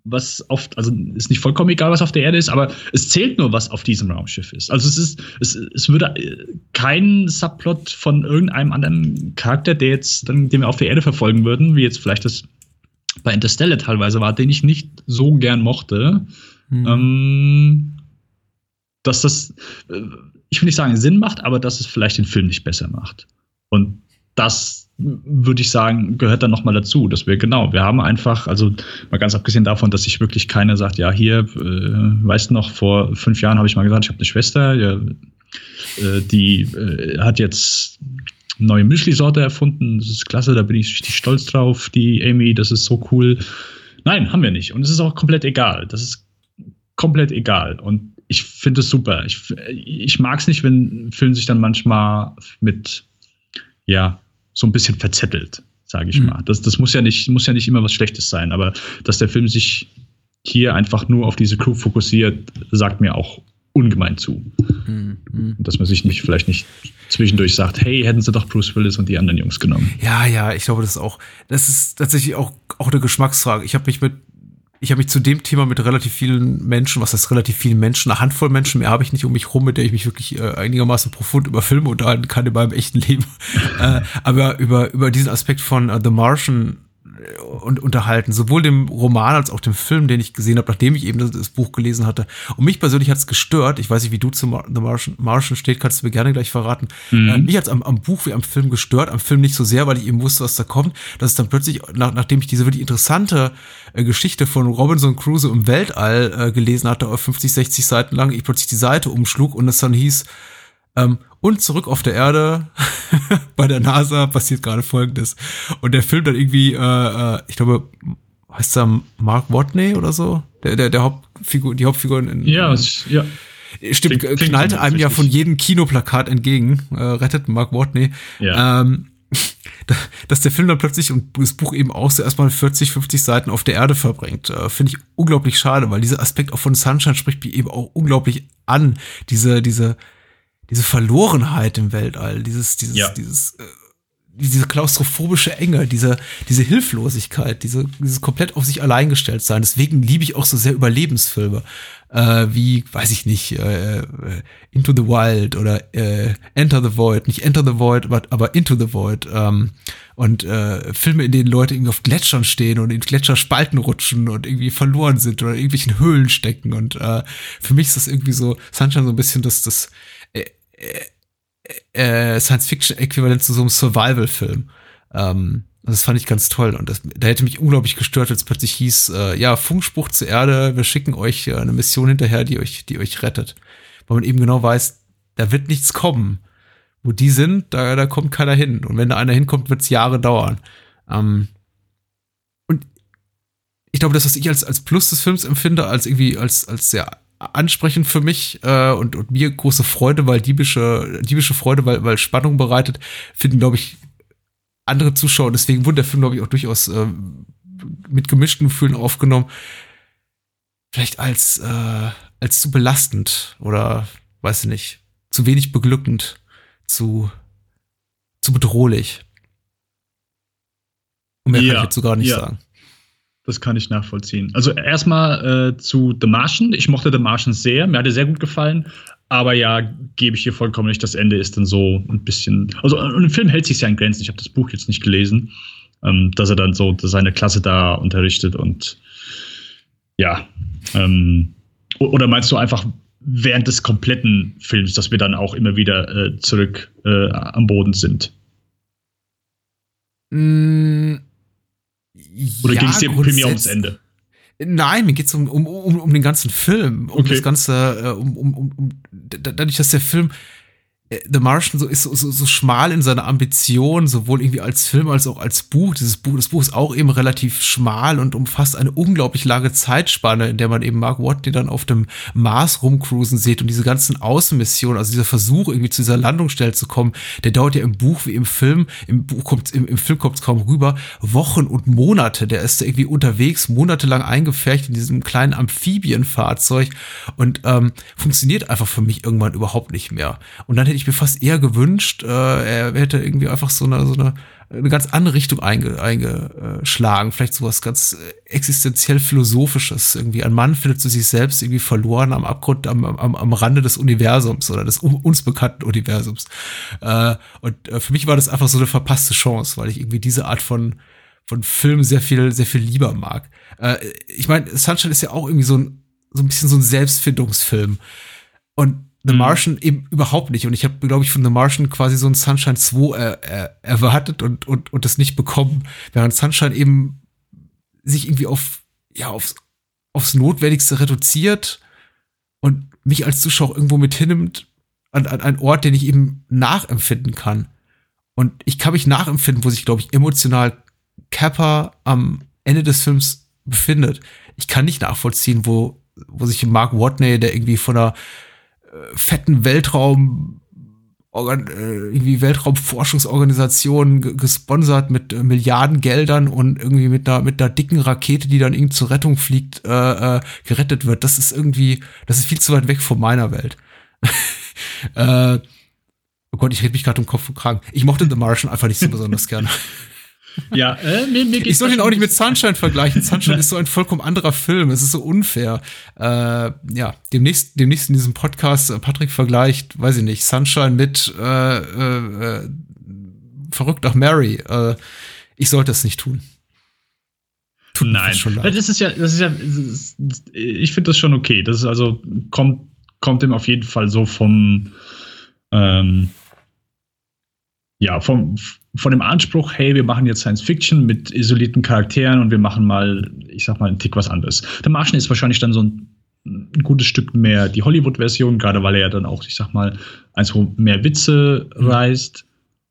was auf, also ist nicht vollkommen egal, was auf der Erde ist, aber es zählt nur, was auf diesem Raumschiff ist. Also es ist, es, es würde äh, kein Subplot von irgendeinem anderen Charakter, der jetzt, dann, den wir auf der Erde verfolgen würden, wie jetzt vielleicht das bei Interstellar teilweise war, den ich nicht so gern mochte, mhm. ähm, dass das, äh, ich will nicht sagen Sinn macht, aber dass es vielleicht den Film nicht besser macht. Und das würde ich sagen, gehört dann nochmal dazu, dass wir genau, wir haben einfach, also mal ganz abgesehen davon, dass sich wirklich keiner sagt, ja, hier, äh, weißt noch, vor fünf Jahren habe ich mal gesagt, ich habe eine Schwester, ja, äh, die äh, hat jetzt neue Müsli-Sorte erfunden, das ist klasse, da bin ich richtig stolz drauf, die Amy, das ist so cool. Nein, haben wir nicht. Und es ist auch komplett egal. Das ist komplett egal. Und ich finde es super. Ich, ich mag es nicht, wenn Film sich dann manchmal mit, ja, so ein bisschen verzettelt, sage ich mhm. mal. Das, das muss ja nicht, muss ja nicht immer was Schlechtes sein, aber dass der Film sich hier einfach nur auf diese Crew fokussiert, sagt mir auch ungemein zu. Mhm. Dass man sich nicht, vielleicht nicht zwischendurch sagt, hey, hätten sie doch Bruce Willis und die anderen Jungs genommen. Ja, ja, ich glaube, das ist auch, das ist tatsächlich auch, auch eine Geschmacksfrage. Ich habe mich mit ich habe mich zu dem Thema mit relativ vielen Menschen, was heißt relativ vielen Menschen, eine Handvoll Menschen mehr habe ich nicht um mich rum, mit der ich mich wirklich äh, einigermaßen profund über Filme unterhalten kann in meinem echten Leben. äh, aber über, über diesen Aspekt von uh, The Martian und unterhalten, sowohl dem Roman als auch dem Film, den ich gesehen habe, nachdem ich eben das, das Buch gelesen hatte. Und mich persönlich hat es gestört. Ich weiß nicht, wie du zu The Martian, Martian steht, kannst du mir gerne gleich verraten. Mhm. Äh, mich hat es am, am, Buch wie am Film gestört, am Film nicht so sehr, weil ich eben wusste, was da kommt, dass es dann plötzlich, nach, nachdem ich diese wirklich interessante äh, Geschichte von Robinson Crusoe im Weltall äh, gelesen hatte, auf 50, 60 Seiten lang, ich plötzlich die Seite umschlug und es dann hieß, ähm, und zurück auf der Erde bei der NASA passiert gerade Folgendes. Und der Film dann irgendwie, äh, äh, ich glaube, heißt er Mark Watney oder so? Der, der, der Hauptfigur, die Hauptfigur in. Ja, ja. Stimmt, klingt, knallte klingt einem ja von jedem Kinoplakat entgegen, äh, rettet Mark Watney. Ja. Ähm, dass der Film dann plötzlich und das Buch eben auch so erstmal 40, 50 Seiten auf der Erde verbringt, äh, finde ich unglaublich schade, weil dieser Aspekt auch von Sunshine spricht mich eben auch unglaublich an. Diese, diese, diese Verlorenheit im Weltall, dieses, dieses, ja. dieses, äh, diese klaustrophobische Enge, diese, diese Hilflosigkeit, diese, dieses komplett auf sich allein gestellt sein. Deswegen liebe ich auch so sehr Überlebensfilme, äh, wie, weiß ich nicht, äh, äh, Into the Wild oder äh, Enter the Void, nicht Enter the Void, aber, aber Into the Void. Ähm, und äh, Filme, in denen Leute irgendwie auf Gletschern stehen und in Gletscherspalten rutschen und irgendwie verloren sind oder in irgendwelchen Höhlen stecken. Und äh, für mich ist das irgendwie so, Sunshine so ein bisschen das, das äh, Science-Fiction-Äquivalent zu so einem Survival-Film. Ähm, das fand ich ganz toll. Und das, da hätte mich unglaublich gestört, als plötzlich hieß, äh, ja, Funkspruch zur Erde, wir schicken euch äh, eine Mission hinterher, die euch, die euch rettet. Weil man eben genau weiß, da wird nichts kommen. Wo die sind, da, da kommt keiner hin. Und wenn da einer hinkommt, wird es Jahre dauern. Ähm, und ich glaube, das, was ich als, als Plus des Films empfinde, als irgendwie, als, als sehr ansprechend für mich äh, und, und mir große Freude, weil diebische, diebische Freude, weil, weil Spannung bereitet, finden, glaube ich, andere Zuschauer. Deswegen wurde der Film, glaube ich, auch durchaus äh, mit gemischten Gefühlen aufgenommen. Vielleicht als, äh, als zu belastend oder, weiß ich nicht, zu wenig beglückend, zu, zu bedrohlich. Und mehr ja, kann ich jetzt sogar nicht ja. sagen. Das kann ich nachvollziehen. Also erstmal äh, zu The Martian. Ich mochte The Martian sehr. Mir hat er sehr gut gefallen. Aber ja, gebe ich hier vollkommen nicht. Das Ende ist dann so ein bisschen. Also und im Film hält sich ja in Grenzen. Ich habe das Buch jetzt nicht gelesen, ähm, dass er dann so seine Klasse da unterrichtet und ja. Ähm, oder meinst du einfach während des kompletten Films, dass wir dann auch immer wieder äh, zurück äh, am Boden sind? Mm oder ja, ging es dir primär ums Ende? Nein, mir geht es um, um, um, um den ganzen Film, um okay. das ganze, äh, um, um, um, dadurch, dass der Film The Martian so ist so, so, so schmal in seiner Ambition, sowohl irgendwie als Film als auch als Buch. Dieses Buch, das Buch ist auch eben relativ schmal und umfasst eine unglaublich lange Zeitspanne, in der man eben Mark Watney dann auf dem Mars rumcruisen sieht und diese ganzen Außenmissionen, also dieser Versuch irgendwie zu dieser Landungsstelle zu kommen, der dauert ja im Buch wie im Film, im Buch kommt im, im Film kommt es kaum rüber, Wochen und Monate. Der ist da irgendwie unterwegs, monatelang eingefärcht in diesem kleinen Amphibienfahrzeug und ähm, funktioniert einfach für mich irgendwann überhaupt nicht mehr. Und dann hätte ich mir fast eher gewünscht, äh, er hätte irgendwie einfach so eine, so eine, eine ganz andere Richtung einge, eingeschlagen. Vielleicht sowas ganz existenziell philosophisches. Irgendwie ein Mann findet zu sich selbst irgendwie verloren am Abgrund, am, am, am Rande des Universums oder des uns bekannten Universums. Äh, und äh, für mich war das einfach so eine verpasste Chance, weil ich irgendwie diese Art von von Film sehr viel, sehr viel lieber mag. Äh, ich meine, Sunshine ist ja auch irgendwie so ein, so ein bisschen so ein Selbstfindungsfilm. Und The mhm. Martian eben überhaupt nicht. Und ich habe, glaube ich, von The Martian quasi so ein Sunshine 2 äh, äh, erwartet und, und, und das nicht bekommen. Während Sunshine eben sich irgendwie auf, ja, aufs, aufs Notwendigste reduziert und mich als Zuschauer irgendwo mit hinnimmt an, an einen Ort, den ich eben nachempfinden kann. Und ich kann mich nachempfinden, wo sich, glaube ich, emotional Kappa am Ende des Films befindet. Ich kann nicht nachvollziehen, wo, wo sich Mark Watney, der irgendwie von einer fetten Weltraum äh, irgendwie Weltraumforschungsorganisation gesponsert mit äh, Milliarden Geldern und irgendwie mit einer mit einer dicken Rakete, die dann irgendwie zur Rettung fliegt, äh, äh, gerettet wird. Das ist irgendwie, das ist viel zu weit weg von meiner Welt. äh, oh Gott, ich rede mich gerade um Kopf und Kragen. Ich mochte The Martian einfach nicht so besonders gerne. Ja, äh, mir, mir ich soll ihn auch nicht mit Sunshine vergleichen. Sunshine ist so ein vollkommen anderer Film. Es ist so unfair. Äh, ja, demnächst, demnächst in diesem Podcast, äh, Patrick vergleicht, weiß ich nicht, Sunshine mit äh, äh, äh Verrückt nach Mary. Äh, ich sollte es nicht tun. Tut Nein, schon leid. das ist ja, das ist ja, das ist, ich finde das schon okay. Das ist also kommt kommt ihm auf jeden Fall so vom ähm, ja, vom, von dem Anspruch, hey, wir machen jetzt Science Fiction mit isolierten Charakteren und wir machen mal, ich sag mal, einen Tick was anderes. Der Martian ist wahrscheinlich dann so ein, ein gutes Stück mehr die Hollywood-Version, gerade weil er ja dann auch, ich sag mal, eins, wo mehr Witze reißt,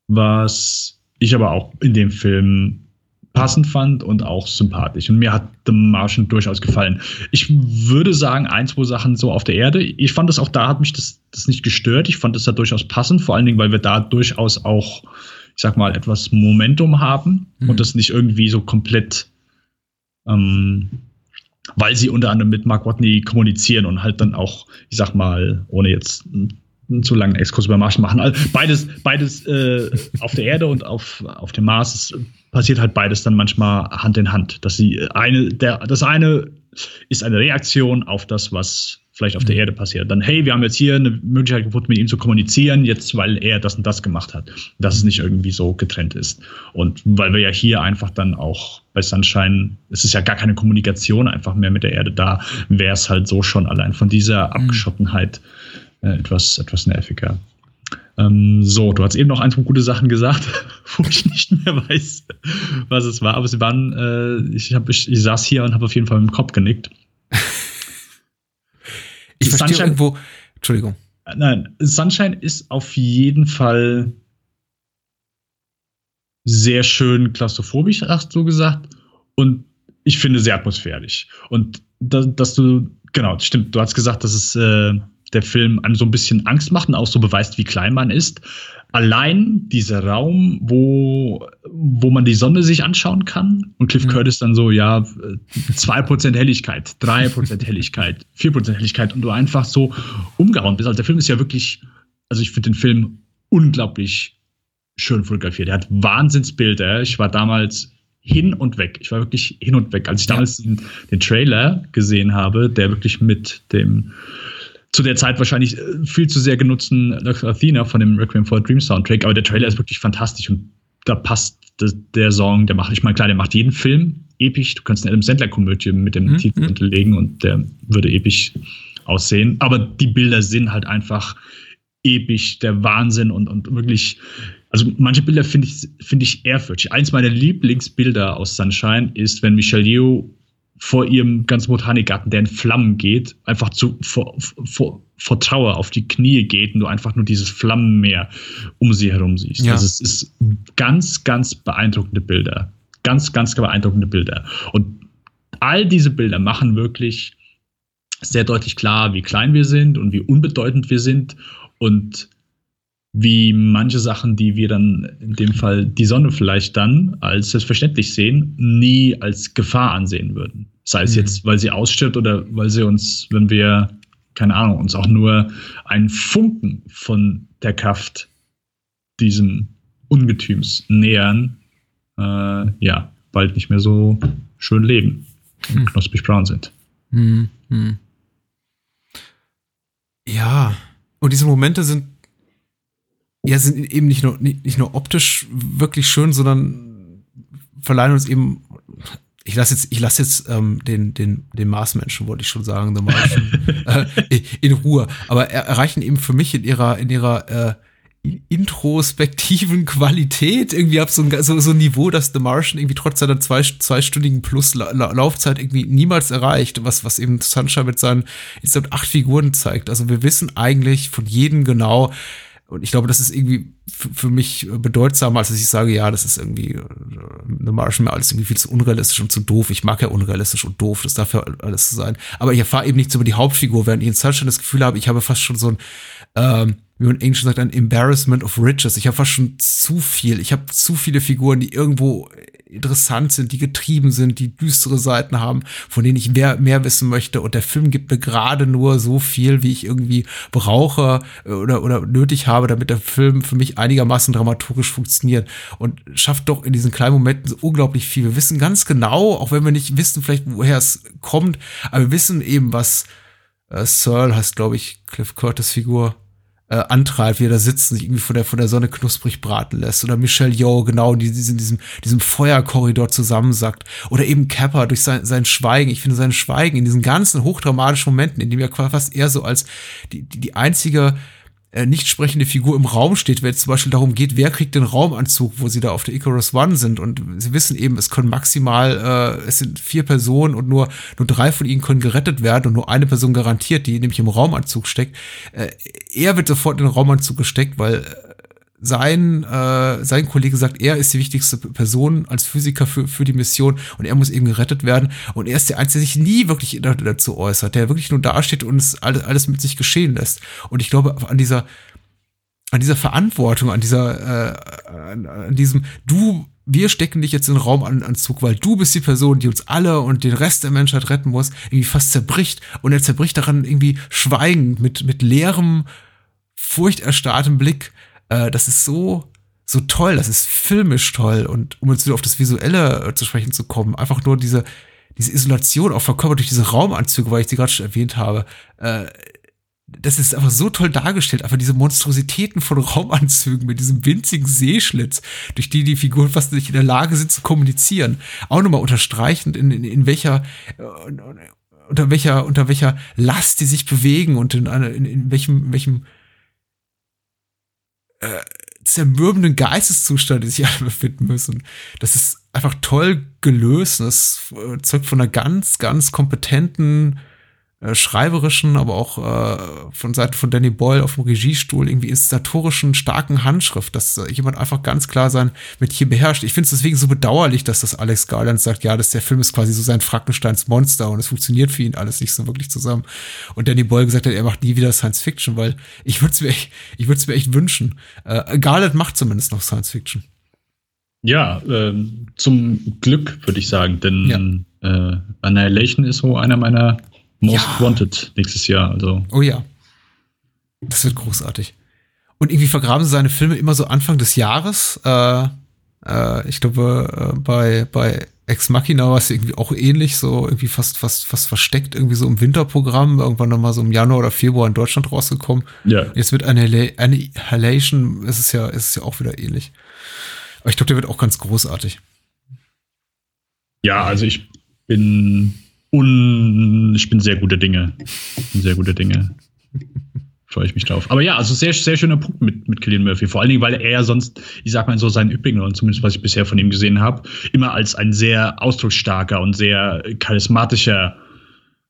was ich aber auch in dem Film passend fand und auch sympathisch. Und mir hat The Martian durchaus gefallen. Ich würde sagen, ein, zwei Sachen so auf der Erde. Ich fand das auch da, hat mich das, das nicht gestört. Ich fand das da durchaus passend, vor allen Dingen, weil wir da durchaus auch, ich sag mal, etwas Momentum haben mhm. und das nicht irgendwie so komplett, ähm, weil sie unter anderem mit Mark Watney kommunizieren und halt dann auch, ich sag mal, ohne jetzt einen zu langen Exkurs über Mars machen. Also beides, beides äh, auf der Erde und auf, auf dem Mars ist passiert halt beides dann manchmal Hand in Hand. Dass sie eine, der, das eine ist eine Reaktion auf das, was vielleicht auf der mhm. Erde passiert. Dann, hey, wir haben jetzt hier eine Möglichkeit gefunden, mit ihm zu kommunizieren, jetzt weil er das und das gemacht hat. Dass es nicht irgendwie so getrennt ist. Und weil wir ja hier einfach dann auch bei Sunshine, es ist ja gar keine Kommunikation einfach mehr mit der Erde da, wäre es halt so schon allein von dieser mhm. Abgeschottenheit äh, etwas, etwas nerviger. Ähm, so, du hast eben noch ein, zwei gute Sachen gesagt, wo ich nicht mehr weiß, was es war. Aber sie waren, äh, ich, hab, ich, ich saß hier und habe auf jeden Fall mit dem Kopf genickt. ich verstehe Sunshine, irgendwo, Entschuldigung. Äh, nein, Sunshine ist auf jeden Fall sehr schön klaustrophobisch, hast du gesagt. Und ich finde sehr atmosphärisch. Und da, dass du, genau, stimmt, du hast gesagt, dass es äh, der Film einem so ein bisschen Angst macht und auch so beweist, wie klein man ist. Allein dieser Raum, wo, wo man die Sonne sich anschauen kann und Cliff mhm. Curtis dann so, ja, 2% Helligkeit, 3% Helligkeit, 4% Helligkeit und du einfach so umgehauen bist. Also der Film ist ja wirklich, also ich finde den Film unglaublich schön fotografiert. Er hat Wahnsinnsbilder. Ich war damals hin und weg. Ich war wirklich hin und weg. Als ich damals ja. den, den Trailer gesehen habe, der wirklich mit dem zu der Zeit wahrscheinlich äh, viel zu sehr genutzten Athena von dem Requiem for a Dream Soundtrack, aber der Trailer ist wirklich fantastisch und da passt der Song, der macht, ich meine, klar, der macht jeden Film episch. Du kannst eine Adam Sandler-Komödie mit dem mhm. Titel unterlegen und der würde episch aussehen. Aber die Bilder sind halt einfach episch, der Wahnsinn und, und wirklich, also manche Bilder finde ich, finde ich ehrfürchtig. Eins meiner Lieblingsbilder aus Sunshine ist, wenn Michelle Yeoh vor ihrem ganzen Botanikgarten, der in Flammen geht, einfach zu, vor, vor, vor Trauer auf die Knie geht und du einfach nur dieses Flammenmeer um sie herum siehst. Ja. Also es ist ganz, ganz beeindruckende Bilder. Ganz, ganz beeindruckende Bilder. Und all diese Bilder machen wirklich sehr deutlich klar, wie klein wir sind und wie unbedeutend wir sind und wie manche Sachen, die wir dann in dem Fall die Sonne vielleicht dann als selbstverständlich sehen, nie als Gefahr ansehen würden. Sei es mhm. jetzt, weil sie ausstirbt oder weil sie uns, wenn wir, keine Ahnung, uns auch nur einen Funken von der Kraft diesem Ungetüms nähern, äh, ja, bald nicht mehr so schön leben und mhm. knusprig braun sind. Mhm. Ja, und diese Momente sind ja, sind eben nicht nur, nicht, nicht nur optisch wirklich schön, sondern verleihen uns eben, ich lasse jetzt, ich lasse jetzt ähm, den, den, den Marsmenschen, wollte ich schon sagen, The Martian, äh, in Ruhe. Aber er, erreichen eben für mich in ihrer, in ihrer äh, introspektiven Qualität irgendwie ab so ein, so, so ein Niveau, dass The Martian irgendwie trotz seiner zwei, zweistündigen plus La La Laufzeit irgendwie niemals erreicht, was, was eben Sunshine mit seinen insgesamt acht Figuren zeigt. Also wir wissen eigentlich von jedem genau, und ich glaube, das ist irgendwie für mich bedeutsamer, als dass ich sage, ja, das ist irgendwie äh, eine Martian mir alles irgendwie viel zu unrealistisch und zu doof. Ich mag ja unrealistisch und doof, das darf ja alles sein. Aber ich erfahre eben nichts über die Hauptfigur, während ich in Sunshine das Gefühl habe, ich habe fast schon so ein ähm, wie man Englisch sagt, ein Embarrassment of Riches. Ich habe fast schon zu viel. Ich habe zu viele Figuren, die irgendwo interessant sind, die getrieben sind, die düstere Seiten haben, von denen ich mehr, mehr wissen möchte. Und der Film gibt mir gerade nur so viel, wie ich irgendwie brauche äh, oder, oder nötig habe, damit der Film für mich einigermaßen dramaturgisch funktioniert. Und schafft doch in diesen kleinen Momenten so unglaublich viel. Wir wissen ganz genau, auch wenn wir nicht wissen, vielleicht woher es kommt, aber wir wissen eben, was äh, Searle heißt, glaube ich, Cliff Curtis Figur äh, antreibt, wie er da sitzt und sich irgendwie von der, von der Sonne knusprig braten lässt. Oder Michelle Yeoh genau in diesem, diesem Feuerkorridor zusammensackt. Oder eben Kappa durch sein, sein Schweigen. Ich finde sein Schweigen in diesen ganzen hochdramatischen Momenten, in dem er fast eher so als die, die, die einzige äh, nicht sprechende Figur im Raum steht, wenn es zum Beispiel darum geht, wer kriegt den Raumanzug, wo sie da auf der Icarus One sind und sie wissen eben, es können maximal, äh, es sind vier Personen und nur, nur drei von ihnen können gerettet werden und nur eine Person garantiert, die nämlich im Raumanzug steckt. Äh, er wird sofort in den Raumanzug gesteckt, weil äh, sein, äh, sein Kollege sagt, er ist die wichtigste Person als Physiker für, für die Mission und er muss eben gerettet werden. Und er ist der Einzige, der sich nie wirklich dazu äußert, der wirklich nur dasteht und es alles, alles mit sich geschehen lässt. Und ich glaube, an dieser, an dieser Verantwortung, an dieser, äh, an, an diesem, du wir stecken dich jetzt in den Raumanzug, weil du bist die Person, die uns alle und den Rest der Menschheit retten muss, irgendwie fast zerbricht. Und er zerbricht daran irgendwie schweigend, mit, mit leerem, furchterstarrtem Blick. Äh, das ist so, so toll, das ist filmisch toll. Und um jetzt wieder auf das Visuelle äh, zu sprechen zu kommen, einfach nur diese, diese Isolation auch verkörpert durch diese Raumanzüge, weil ich die gerade schon erwähnt habe, äh, das ist einfach so toll dargestellt, einfach diese Monstrositäten von Raumanzügen mit diesem winzigen Seeschlitz, durch die die Figuren fast nicht in der Lage sind zu kommunizieren. Auch nochmal unterstreichend, in, in, in welcher, äh, unter welcher, unter welcher Last die sich bewegen und in, in, in welchem, in welchem äh, zermürbenden Geisteszustand, die sich alle befinden müssen. Das ist einfach toll gelöst. Das äh, zeugt von einer ganz, ganz kompetenten äh, schreiberischen, aber auch äh, von Seiten von Danny Boyle auf dem Regiestuhl irgendwie inszenatorischen, starken Handschrift, dass äh, jemand einfach ganz klar sein Metier beherrscht. Ich finde es deswegen so bedauerlich, dass das Alex Garland sagt, ja, dass der Film ist quasi so sein Frankensteins Monster und es funktioniert für ihn alles nicht so wirklich zusammen. Und Danny Boyle gesagt hat, er macht nie wieder Science Fiction, weil ich würde es mir echt, ich würde es mir echt wünschen. Äh, Garland macht zumindest noch Science Fiction. Ja, äh, zum Glück würde ich sagen, denn ja. äh, Annihilation ist so einer meiner Most ja. Wanted nächstes Jahr. Also. Oh ja. Das wird großartig. Und irgendwie vergraben sie seine Filme immer so Anfang des Jahres. Äh, äh, ich glaube, äh, bei, bei Ex Machina war es irgendwie auch ähnlich, so irgendwie fast, fast, fast versteckt, irgendwie so im Winterprogramm, irgendwann nochmal so im Januar oder Februar in Deutschland rausgekommen. Ja. Jetzt mit Annihilation ist es ja, ist es ja auch wieder ähnlich. Aber ich glaube, der wird auch ganz großartig. Ja, also ich bin und ich bin sehr guter Dinge. Bin sehr guter Dinge. freue ich mich drauf. Aber ja, also sehr, sehr schöner Punkt mit, mit Killian Murphy. Vor allen Dingen, weil er sonst, ich sag mal so seinen übrigen, und zumindest was ich bisher von ihm gesehen habe, immer als ein sehr ausdrucksstarker und sehr charismatischer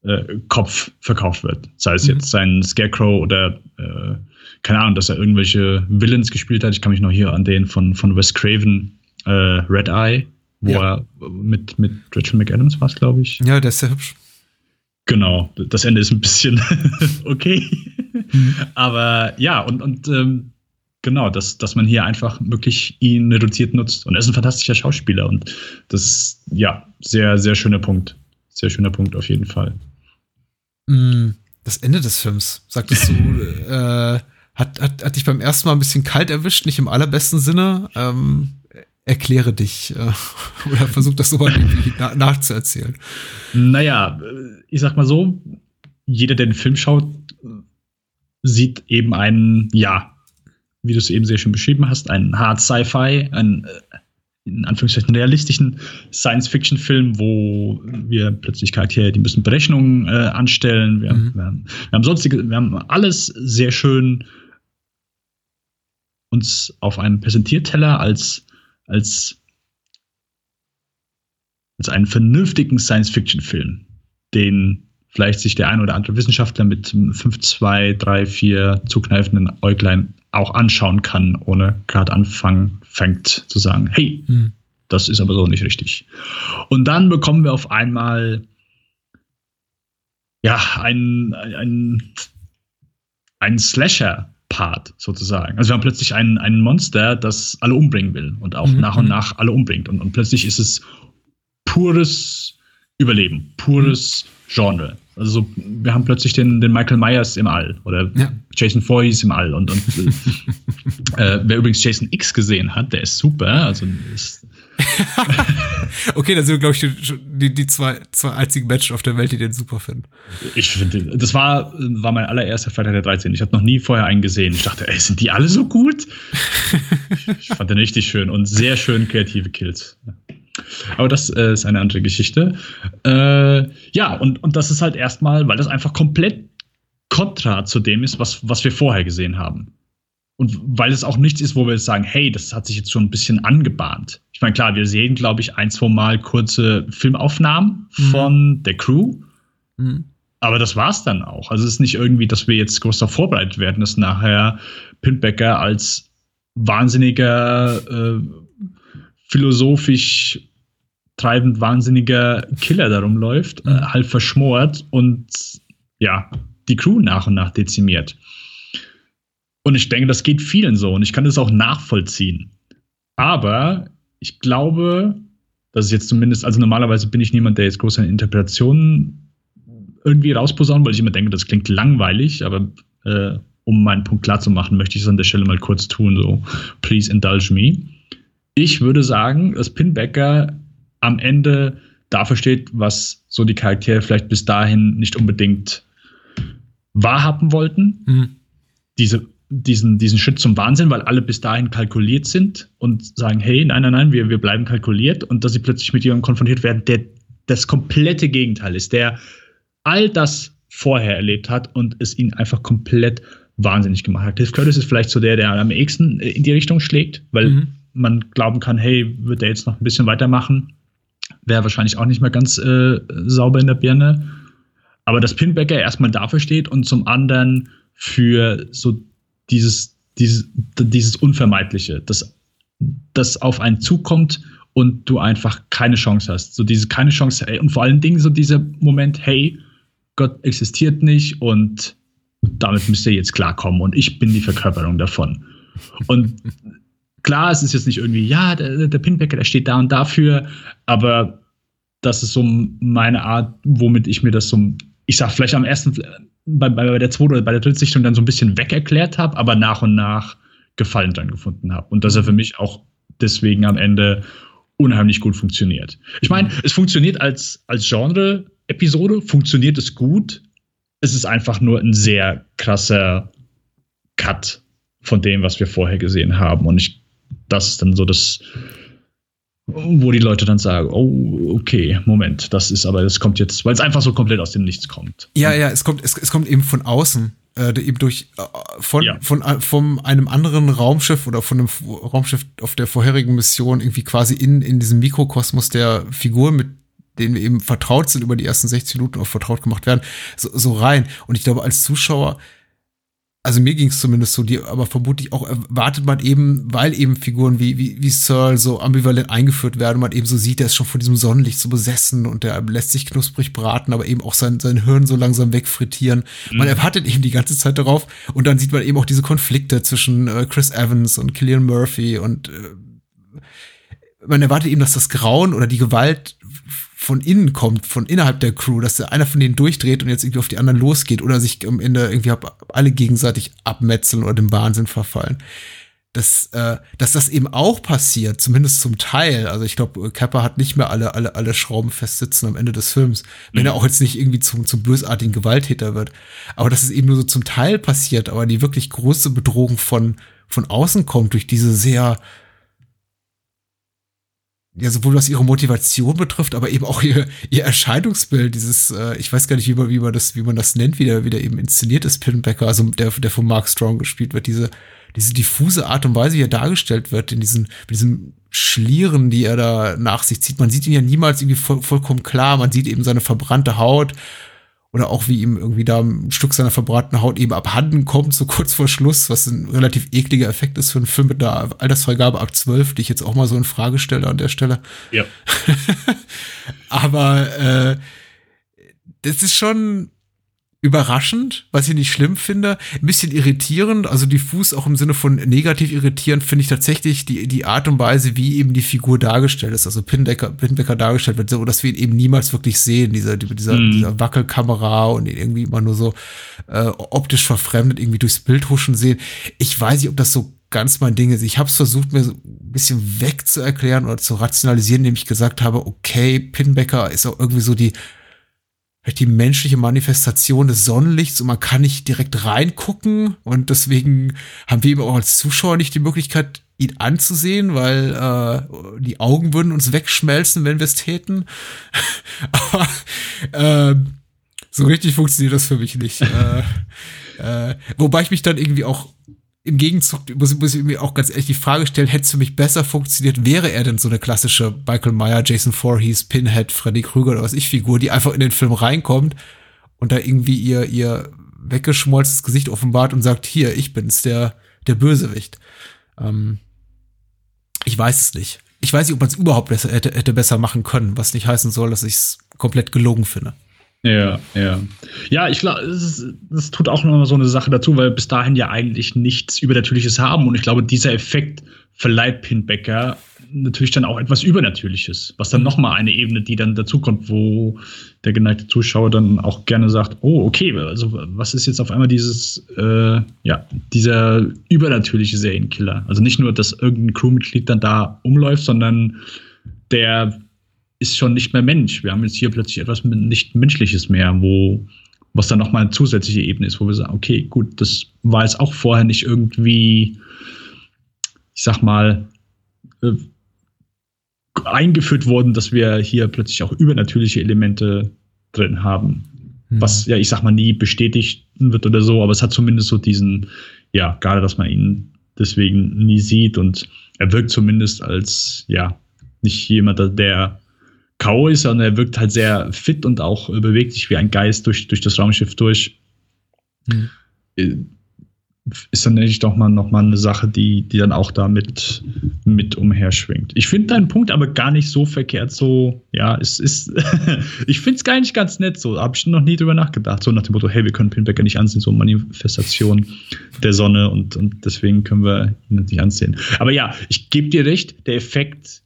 äh, Kopf verkauft wird. Sei es mhm. jetzt sein Scarecrow oder äh, keine Ahnung, dass er irgendwelche Villains gespielt hat. Ich kann mich noch hier an den von, von Wes Craven, äh, Red Eye, wo ja. er mit, mit Rachel McAdams war glaube ich. Ja, der ist sehr hübsch. Genau, das Ende ist ein bisschen okay. Mhm. Aber ja, und, und ähm, genau, dass, dass man hier einfach wirklich ihn reduziert nutzt. Und er ist ein fantastischer Schauspieler. Und das, ja, sehr, sehr schöner Punkt. Sehr schöner Punkt auf jeden Fall. Mm, das Ende des Films, sagtest du, äh, hat, hat, hat dich beim ersten Mal ein bisschen kalt erwischt, nicht im allerbesten Sinne. Ähm, erkläre dich äh, oder versuch das so irgendwie na nachzuerzählen. Naja, ich sag mal so, jeder, der den Film schaut, sieht eben einen, ja, wie du es eben sehr schön beschrieben hast, einen Hard Sci-Fi, einen äh, in Anführungszeichen realistischen Science-Fiction-Film, wo wir plötzlich Charaktere, die müssen Berechnungen äh, anstellen. Wir, mhm. wir, haben, wir, haben, sonstige, wir haben alles sehr schön uns auf einem Präsentierteller als als, als einen vernünftigen Science-Fiction-Film, den vielleicht sich der ein oder andere Wissenschaftler mit 5, 2, 3, 4 zukneifenden Äuglein auch anschauen kann, ohne gerade anfangen fängt zu sagen, hey, hm. das ist aber so nicht richtig. Und dann bekommen wir auf einmal ja, ein, ein, ein Slasher Part sozusagen. Also wir haben plötzlich ein, ein Monster, das alle umbringen will und auch mhm. nach und mhm. nach alle umbringt. Und, und plötzlich ist es pures Überleben, pures Genre. Also wir haben plötzlich den, den Michael Myers im All oder ja. Jason Voorhees im All und, und äh, wer übrigens Jason X gesehen hat, der ist super. Also ist, okay, dann sind wir, glaube ich, die, die, zwei, zwei einzigen Menschen auf der Welt, die den super finden. Ich finde, das war, war mein allererster Freitag der 13. Ich habe noch nie vorher einen gesehen. Ich dachte, ey, sind die alle so gut? ich fand den richtig schön und sehr schön kreative Kills. Aber das äh, ist eine andere Geschichte. Äh, ja, und, und das ist halt erstmal, weil das einfach komplett kontra zu dem ist, was, was wir vorher gesehen haben. Und weil es auch nichts ist, wo wir jetzt sagen, hey, das hat sich jetzt schon ein bisschen angebahnt. Ich meine, klar, wir sehen, glaube ich, ein, zwei Mal kurze Filmaufnahmen mhm. von der Crew. Mhm. Aber das war's dann auch. Also es ist nicht irgendwie, dass wir jetzt groß darauf vorbereitet werden, dass nachher Pintbecker als wahnsinniger, äh, philosophisch treibend wahnsinniger Killer darum läuft, äh, mhm. halb verschmort und ja, die Crew nach und nach dezimiert. Und ich denke, das geht vielen so und ich kann das auch nachvollziehen. Aber ich glaube, dass es jetzt zumindest, also normalerweise bin ich niemand, der jetzt große Interpretationen irgendwie rausposaunt, weil ich immer denke, das klingt langweilig, aber äh, um meinen Punkt klar zu machen, möchte ich es an der Stelle mal kurz tun, so please indulge me. Ich würde sagen, dass Pinbacker am Ende dafür steht, was so die Charaktere vielleicht bis dahin nicht unbedingt wahrhaben wollten. Mhm. Diese diesen, diesen Schritt zum Wahnsinn, weil alle bis dahin kalkuliert sind und sagen, hey, nein, nein, nein, wir, wir bleiben kalkuliert und dass sie plötzlich mit jemandem konfrontiert werden, der das komplette Gegenteil ist, der all das vorher erlebt hat und es ihn einfach komplett wahnsinnig gemacht hat. Cliff Curtis ist vielleicht so der, der am ehesten in die Richtung schlägt, weil mhm. man glauben kann, hey, wird er jetzt noch ein bisschen weitermachen? Wäre wahrscheinlich auch nicht mehr ganz äh, sauber in der Birne. Aber dass Pinbacker erstmal dafür steht und zum anderen für so dieses, dieses, dieses Unvermeidliche, das, das auf einen zukommt und du einfach keine Chance hast. So diese keine Chance, ey, und vor allen Dingen so dieser Moment, hey, Gott existiert nicht und damit müsst ihr jetzt klarkommen und ich bin die Verkörperung davon. Und klar, es ist jetzt nicht irgendwie, ja, der, der Pinbacker, der steht da und dafür, aber das ist so meine Art, womit ich mir das so, ich sag vielleicht am ersten, bei, bei der zweiten oder bei der dritten Sichtung dann so ein bisschen weg erklärt habe, aber nach und nach Gefallen dran gefunden habe. Und dass er für mich auch deswegen am Ende unheimlich gut funktioniert. Ich meine, es funktioniert als, als Genre-Episode, funktioniert es gut. Es ist einfach nur ein sehr krasser Cut von dem, was wir vorher gesehen haben. Und ich, das ist dann so das, wo die Leute dann sagen, oh, okay, Moment, das ist aber, das kommt jetzt, weil es einfach so komplett aus dem Nichts kommt. Ja, ja, es kommt, es, es kommt eben von außen. äh, eben durch äh, von, ja. von, äh, von einem anderen Raumschiff oder von einem Raumschiff auf der vorherigen Mission irgendwie quasi in, in diesem Mikrokosmos der Figur, mit denen wir eben vertraut sind, über die ersten 60 Minuten auch vertraut gemacht werden, so, so rein. Und ich glaube, als Zuschauer also mir ging es zumindest so, die, aber vermutlich auch erwartet man eben, weil eben Figuren wie, wie, wie Searle so ambivalent eingeführt werden, man eben so sieht, der ist schon von diesem Sonnenlicht so besessen und der lässt sich knusprig braten, aber eben auch sein, sein Hirn so langsam wegfrittieren. Mhm. Man erwartet eben die ganze Zeit darauf und dann sieht man eben auch diese Konflikte zwischen äh, Chris Evans und Killian Murphy und äh, man erwartet eben, dass das Grauen oder die Gewalt von innen kommt, von innerhalb der Crew, dass der einer von denen durchdreht und jetzt irgendwie auf die anderen losgeht oder sich am Ende irgendwie alle gegenseitig abmetzeln oder dem Wahnsinn verfallen. Dass, äh, dass das eben auch passiert, zumindest zum Teil. Also ich glaube, Kappa hat nicht mehr alle, alle, alle Schrauben festsitzen am Ende des Films, wenn mhm. er auch jetzt nicht irgendwie zum, zum bösartigen Gewalttäter wird. Aber dass es eben nur so zum Teil passiert, aber die wirklich große Bedrohung von, von außen kommt durch diese sehr, ja, sowohl was ihre Motivation betrifft, aber eben auch ihr, ihr Erscheinungsbild, dieses, äh, ich weiß gar nicht, wie man, wie man das, wie man das nennt, wie der, wie der eben inszeniert ist, Pinbacker, also der, der von Mark Strong gespielt wird, diese, diese diffuse Art und Weise, wie er dargestellt wird, in diesen, mit diesen Schlieren, die er da nach sich zieht. Man sieht ihn ja niemals irgendwie voll, vollkommen klar, man sieht eben seine verbrannte Haut, oder auch wie ihm irgendwie da ein Stück seiner verbratenen Haut eben abhanden kommt, so kurz vor Schluss, was ein relativ ekliger Effekt ist für einen Film mit einer Altersfreigabe ab 12, die ich jetzt auch mal so in Frage stelle an der Stelle. Ja. Aber äh, das ist schon überraschend, was ich nicht schlimm finde, ein bisschen irritierend, also diffus auch im Sinne von negativ irritierend finde ich tatsächlich die, die Art und Weise, wie eben die Figur dargestellt ist, also Pindecker, Pindecker dargestellt wird, so dass wir ihn eben niemals wirklich sehen, dieser, dieser, mhm. dieser Wackelkamera und ihn irgendwie immer nur so äh, optisch verfremdet irgendwie durchs Bild huschen sehen. Ich weiß nicht, ob das so ganz mein Ding ist. Ich habe es versucht, mir so ein bisschen wegzuerklären oder zu rationalisieren, indem ich gesagt habe, okay, Pinbecker ist auch irgendwie so die die menschliche Manifestation des Sonnenlichts und man kann nicht direkt reingucken und deswegen haben wir eben auch als Zuschauer nicht die Möglichkeit, ihn anzusehen, weil äh, die Augen würden uns wegschmelzen, wenn wir es täten. Aber äh, so richtig funktioniert das für mich nicht. äh, äh, wobei ich mich dann irgendwie auch im Gegenzug muss, muss ich mir auch ganz ehrlich die Frage stellen, hätte es für mich besser funktioniert, wäre er denn so eine klassische Michael Meyer, Jason Voorhees, Pinhead, Freddy Krüger oder was ich Figur, die einfach in den Film reinkommt und da irgendwie ihr, ihr weggeschmolzenes Gesicht offenbart und sagt, hier, ich bin's, der, der Bösewicht. Ähm, ich weiß es nicht. Ich weiß nicht, ob man es überhaupt besser, hätte, hätte besser machen können, was nicht heißen soll, dass ich es komplett gelogen finde. Ja, ja. Ja, ich glaube, das tut auch noch so eine Sache dazu, weil bis dahin ja eigentlich nichts Übernatürliches haben. Und ich glaube, dieser Effekt verleiht Pinbacker natürlich dann auch etwas Übernatürliches, was dann nochmal eine Ebene, die dann dazukommt, wo der geneigte Zuschauer dann auch gerne sagt, oh, okay, also was ist jetzt auf einmal dieses, äh, ja, dieser übernatürliche Serienkiller? Also nicht nur, dass irgendein Crewmitglied dann da umläuft, sondern der ist schon nicht mehr Mensch. Wir haben jetzt hier plötzlich etwas nicht Menschliches mehr, wo was dann nochmal eine zusätzliche Ebene ist, wo wir sagen, okay, gut, das war jetzt auch vorher nicht irgendwie, ich sag mal, äh, eingeführt worden, dass wir hier plötzlich auch übernatürliche Elemente drin haben. Mhm. Was ja, ich sag mal, nie bestätigt wird oder so, aber es hat zumindest so diesen, ja, gerade, dass man ihn deswegen nie sieht und er wirkt zumindest als, ja, nicht jemand, der K.O. ist, sondern er wirkt halt sehr fit und auch äh, bewegt sich wie ein Geist durch, durch das Raumschiff durch. Hm. Äh, ist dann natürlich doch mal noch mal eine Sache, die, die dann auch da mit, mit umherschwingt. Ich finde deinen Punkt aber gar nicht so verkehrt, so, ja, es ist, ich finde es gar nicht ganz nett, so, habe ich noch nie drüber nachgedacht, so nach dem Motto, hey, wir können Pinbacker nicht ansehen, so Manifestation der Sonne und, und deswegen können wir ihn nicht ansehen. Aber ja, ich gebe dir recht, der Effekt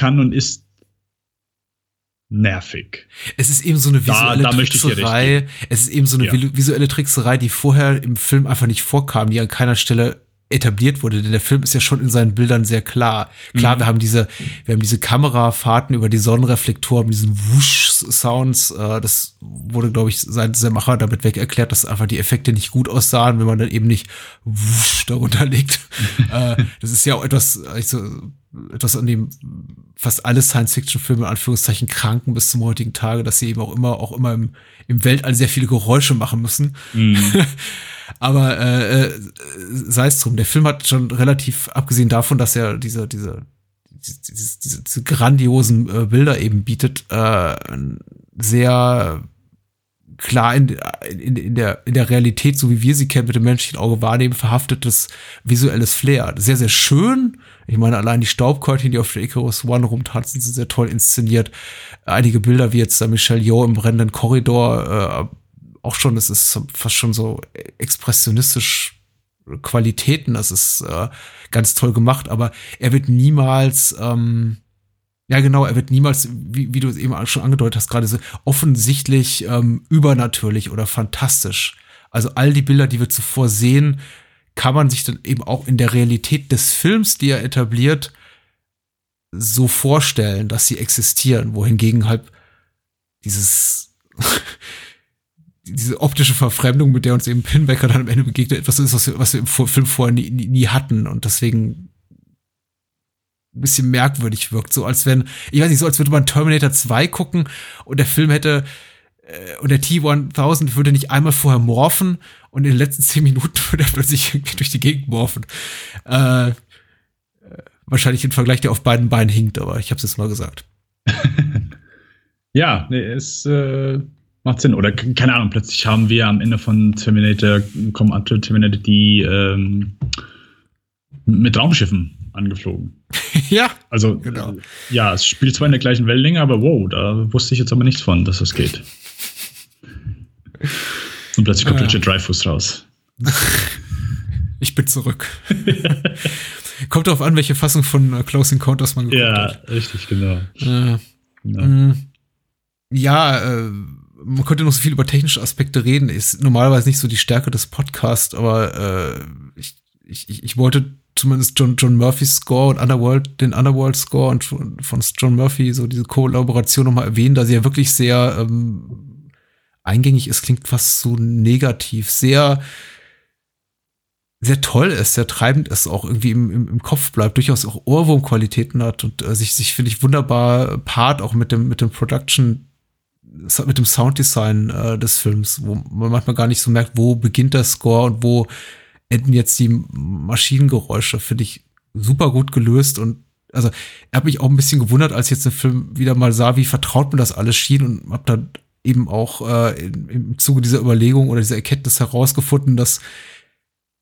kann und ist nervig. Es ist eben so eine visuelle da, da Trickserei. Es ist eben so eine ja. visuelle Trickserei, die vorher im Film einfach nicht vorkam, die an keiner Stelle etabliert wurde, denn der Film ist ja schon in seinen Bildern sehr klar. Klar, mhm. wir haben diese, wir haben diese Kamerafahrten über die Sonnenreflektoren, diesen Wusch Sounds, äh, das wurde, glaube ich, seitens der Macher damit weg erklärt, dass einfach die Effekte nicht gut aussahen, wenn man dann eben nicht wusch darunter legt. äh, das ist ja auch etwas, also, etwas an dem fast alle Science-Fiction-Filme in Anführungszeichen kranken bis zum heutigen Tage, dass sie eben auch immer, auch immer im, im Weltall sehr viele Geräusche machen müssen. Mm. Aber äh, äh, sei es drum, der Film hat schon relativ, abgesehen davon, dass er diese, diese diese, diese, diese grandiosen äh, Bilder eben bietet, äh, sehr klar in, in, in, der, in der Realität, so wie wir sie kennen, mit dem menschlichen Auge wahrnehmen, verhaftetes visuelles Flair. Sehr, sehr schön. Ich meine, allein die Staubkörtchen, die auf der Icarus One rumtanzen, sind sehr toll inszeniert. Einige Bilder, wie jetzt da Michelle Yeoh im brennenden Korridor, äh, auch schon, es ist fast schon so expressionistisch Qualitäten, das ist äh, ganz toll gemacht, aber er wird niemals, ähm, ja genau, er wird niemals, wie, wie du es eben schon angedeutet hast, gerade so offensichtlich ähm, übernatürlich oder fantastisch. Also all die Bilder, die wir zuvor sehen, kann man sich dann eben auch in der Realität des Films, die er etabliert, so vorstellen, dass sie existieren, wohingegen halt dieses diese optische Verfremdung, mit der uns eben Pinbacker dann am Ende begegnet, etwas ist, was wir, was wir im Film vorher nie, nie, nie hatten und deswegen ein bisschen merkwürdig wirkt. So als wenn, ich weiß nicht, so als würde man Terminator 2 gucken und der Film hätte äh, und der T-1000 würde nicht einmal vorher morphen und in den letzten zehn Minuten würde er plötzlich irgendwie durch die Gegend morphen. Äh, äh wahrscheinlich im Vergleich, der auf beiden Beinen hinkt, aber ich habe es jetzt mal gesagt. ja, nee, es äh, macht Sinn. Oder keine Ahnung, plötzlich haben wir am Ende von Terminator, kommen andere Terminator, die ähm, mit Raumschiffen angeflogen. ja. Also, genau. ja, es spielt zwar in der gleichen Wellenlänge, aber wow, da wusste ich jetzt aber nichts von, dass das geht. Und plötzlich kommt ah, Richard Dreyfuss raus. ich bin zurück. kommt darauf an, welche Fassung von uh, Close Encounters man geguckt ja, hat. Ja, richtig, genau. Äh, genau. Ja, äh, man könnte noch so viel über technische Aspekte reden. Ist normalerweise nicht so die Stärke des Podcasts, aber äh, ich, ich, ich wollte zumindest John, John Murphys Score und Underworld, den Underworld Score und von, John Murphy, so diese Kollaboration nochmal erwähnen, da sie ja wirklich sehr ähm, eingängig ist, klingt fast so negativ, sehr sehr toll ist, sehr treibend ist, auch irgendwie im, im, im Kopf bleibt, durchaus auch Ohrwurmqualitäten hat und äh, sich, sich finde ich, wunderbar part auch mit dem, mit dem Production mit dem Sounddesign äh, des Films, wo man manchmal gar nicht so merkt, wo beginnt der Score und wo enden jetzt die Maschinengeräusche, finde ich super gut gelöst und also er hat mich auch ein bisschen gewundert, als ich jetzt den Film wieder mal sah, wie vertraut mir das alles schien und habe dann eben auch äh, im, im Zuge dieser Überlegung oder dieser Erkenntnis herausgefunden, dass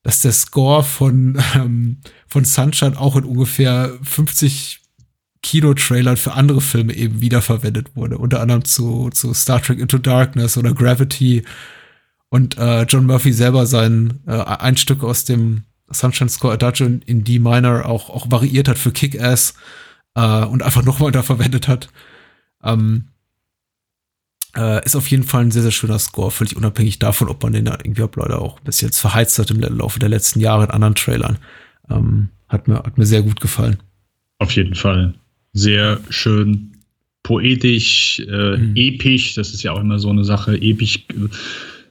dass der Score von ähm, von Sunshine auch in ungefähr 50 Kinotrailern für andere Filme eben wiederverwendet wurde. Unter anderem zu, zu Star Trek Into Darkness oder Gravity. Und äh, John Murphy selber sein äh, ein Stück aus dem Sunshine Score Adagio in D minor auch, auch variiert hat für Kick-Ass äh, und einfach nochmal da verwendet hat. Ähm, äh, ist auf jeden Fall ein sehr, sehr schöner Score, völlig unabhängig davon, ob man den da irgendwie ob Leute auch bis jetzt verheizt hat im Laufe der letzten Jahre in anderen Trailern. Ähm, hat, mir, hat mir sehr gut gefallen. Auf jeden Fall sehr schön poetisch, äh, mhm. episch. Das ist ja auch immer so eine Sache. Episch,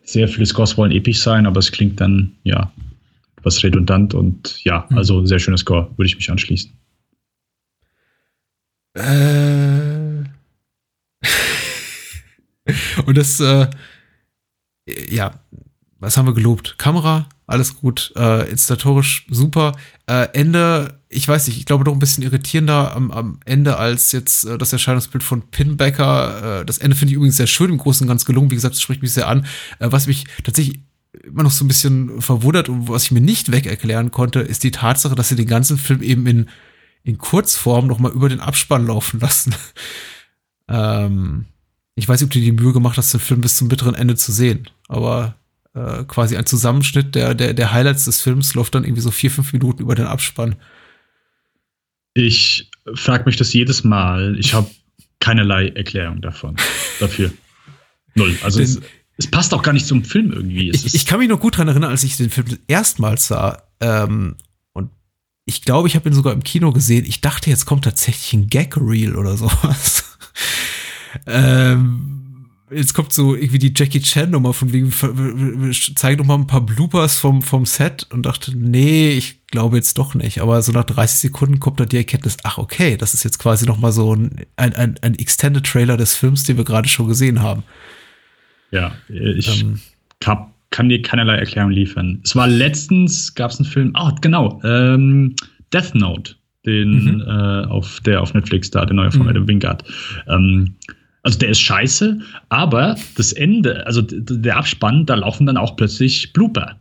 sehr viele Scores wollen episch sein, aber es klingt dann, ja, etwas redundant und ja, mhm. also sehr schöner Score, würde ich mich anschließen. Äh. und das, äh, ja, was haben wir gelobt? Kamera, alles gut, äh, installatorisch super. Äh, Ende, ich weiß nicht, ich glaube doch ein bisschen irritierender am, am Ende als jetzt äh, das Erscheinungsbild von Pinbacker. Äh, das Ende finde ich übrigens sehr schön, im Großen und Ganz gelungen. Wie gesagt, das spricht mich sehr an. Äh, was mich tatsächlich immer noch so ein bisschen verwundert und was ich mir nicht weg erklären konnte, ist die Tatsache, dass sie den ganzen Film eben in, in Kurzform noch mal über den Abspann laufen lassen. ähm, ich weiß nicht, ob du die Mühe gemacht hast, den Film bis zum bitteren Ende zu sehen, aber äh, quasi ein Zusammenschnitt der, der, der Highlights des Films läuft dann irgendwie so vier, fünf Minuten über den Abspann. Ich frage mich das jedes Mal. Ich habe keinerlei Erklärung davon. Dafür. Null. Also es, es, passt auch gar nicht zum Film irgendwie. Ich, ich, kann mich noch gut daran erinnern, als ich den Film erstmals sah. Ähm, und ich glaube, ich habe ihn sogar im Kino gesehen. Ich dachte, jetzt kommt tatsächlich ein Gag-Reel oder sowas. ähm, jetzt kommt so irgendwie die Jackie Chan Nummer von wegen, zeigt noch mal ein paar Bloopers vom, vom Set und dachte, nee, ich glaube jetzt doch nicht. Aber so nach 30 Sekunden kommt da die Erkenntnis, ach okay, das ist jetzt quasi noch mal so ein, ein, ein, ein Extended Trailer des Films, den wir gerade schon gesehen haben. Ja, ich ähm, hab, kann dir keinerlei Erklärung liefern. Es war letztens, gab es einen Film, ah, genau, ähm, Death Note, den mhm. äh, auf der auf Netflix da, der neue von mhm. Adam Wingard. Ähm, also der ist scheiße, aber das Ende, also der Abspann, da laufen dann auch plötzlich Blooper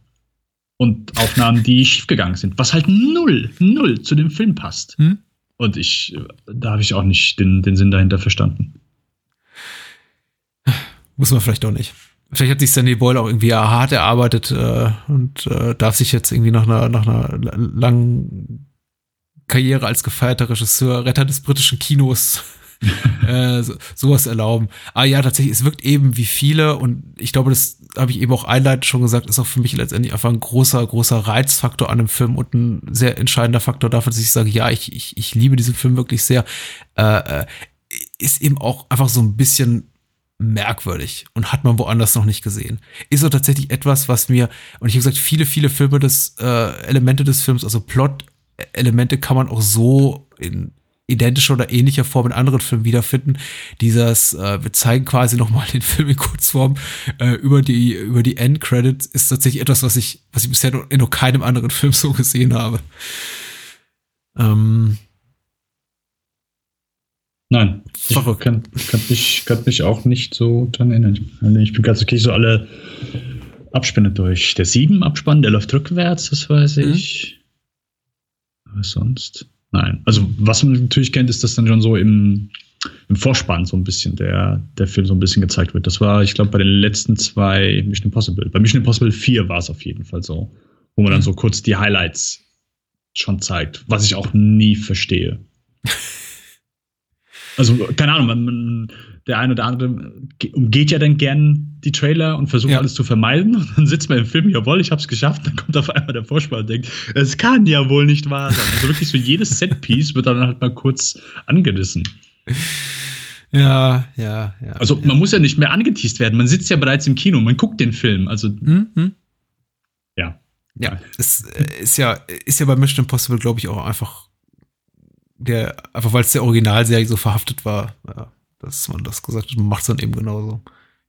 und Aufnahmen, die schiefgegangen sind, was halt null, null zu dem Film passt. Hm? Und ich, da habe ich auch nicht den, den Sinn dahinter verstanden. Muss man vielleicht auch nicht. Vielleicht hat sich Sandy Boyle auch irgendwie hart erarbeitet äh, und äh, darf sich jetzt irgendwie nach einer, nach einer langen Karriere als gefeierter Regisseur, Retter des britischen Kinos äh, so, sowas erlauben. Ah ja, tatsächlich, es wirkt eben wie viele und ich glaube, das habe ich eben auch einleitend schon gesagt, ist auch für mich letztendlich einfach ein großer, großer Reizfaktor an dem Film und ein sehr entscheidender Faktor dafür, dass ich sage, ja, ich, ich, ich liebe diesen Film wirklich sehr. Äh, äh ist eben auch einfach so ein bisschen merkwürdig und hat man woanders noch nicht gesehen. Ist so tatsächlich etwas, was mir, und ich habe gesagt, viele, viele Filme des, äh, Elemente des Films, also Plot-Elemente kann man auch so in identischer oder ähnlicher Form in anderen Filmen wiederfinden. Dieses, äh, wir zeigen quasi nochmal den Film in Kurzform äh, über die, über die End-Credits, ist tatsächlich etwas, was ich, was ich bisher in noch keinem anderen Film so gesehen habe. Ähm, Nein, ich kann, kann, mich, kann mich auch nicht so dran erinnern. Also ich bin ganz okay so alle Abspänne durch. Der sieben Abspann, der läuft rückwärts, das weiß mhm. ich. Was sonst? Nein. Also, was man natürlich kennt, ist, dass dann schon so im, im Vorspann so ein bisschen der, der Film so ein bisschen gezeigt wird. Das war, ich glaube, bei den letzten zwei Mission Impossible. Bei Mission Impossible 4 war es auf jeden Fall so, wo man dann so kurz die Highlights schon zeigt, was ich auch nie verstehe. also, keine Ahnung, man, man, der eine oder andere umgeht ja dann gern die Trailer und versucht ja. alles zu vermeiden. Und dann sitzt man im Film, jawohl, ich hab's geschafft. Dann kommt auf einmal der Vorspann und denkt, es kann ja wohl nicht wahr sein. Also wirklich so jedes Setpiece wird dann halt mal kurz angerissen. Ja, ja, ja. Also man ja. muss ja nicht mehr angeteased werden. Man sitzt ja bereits im Kino, man guckt den Film. Also mhm. ja. Ja, es äh, ist ja, ist ja bei Mission Impossible, glaube ich, auch einfach der, einfach weil es der Originalserie so verhaftet war. Ja dass man das gesagt hat, man macht es dann eben genauso.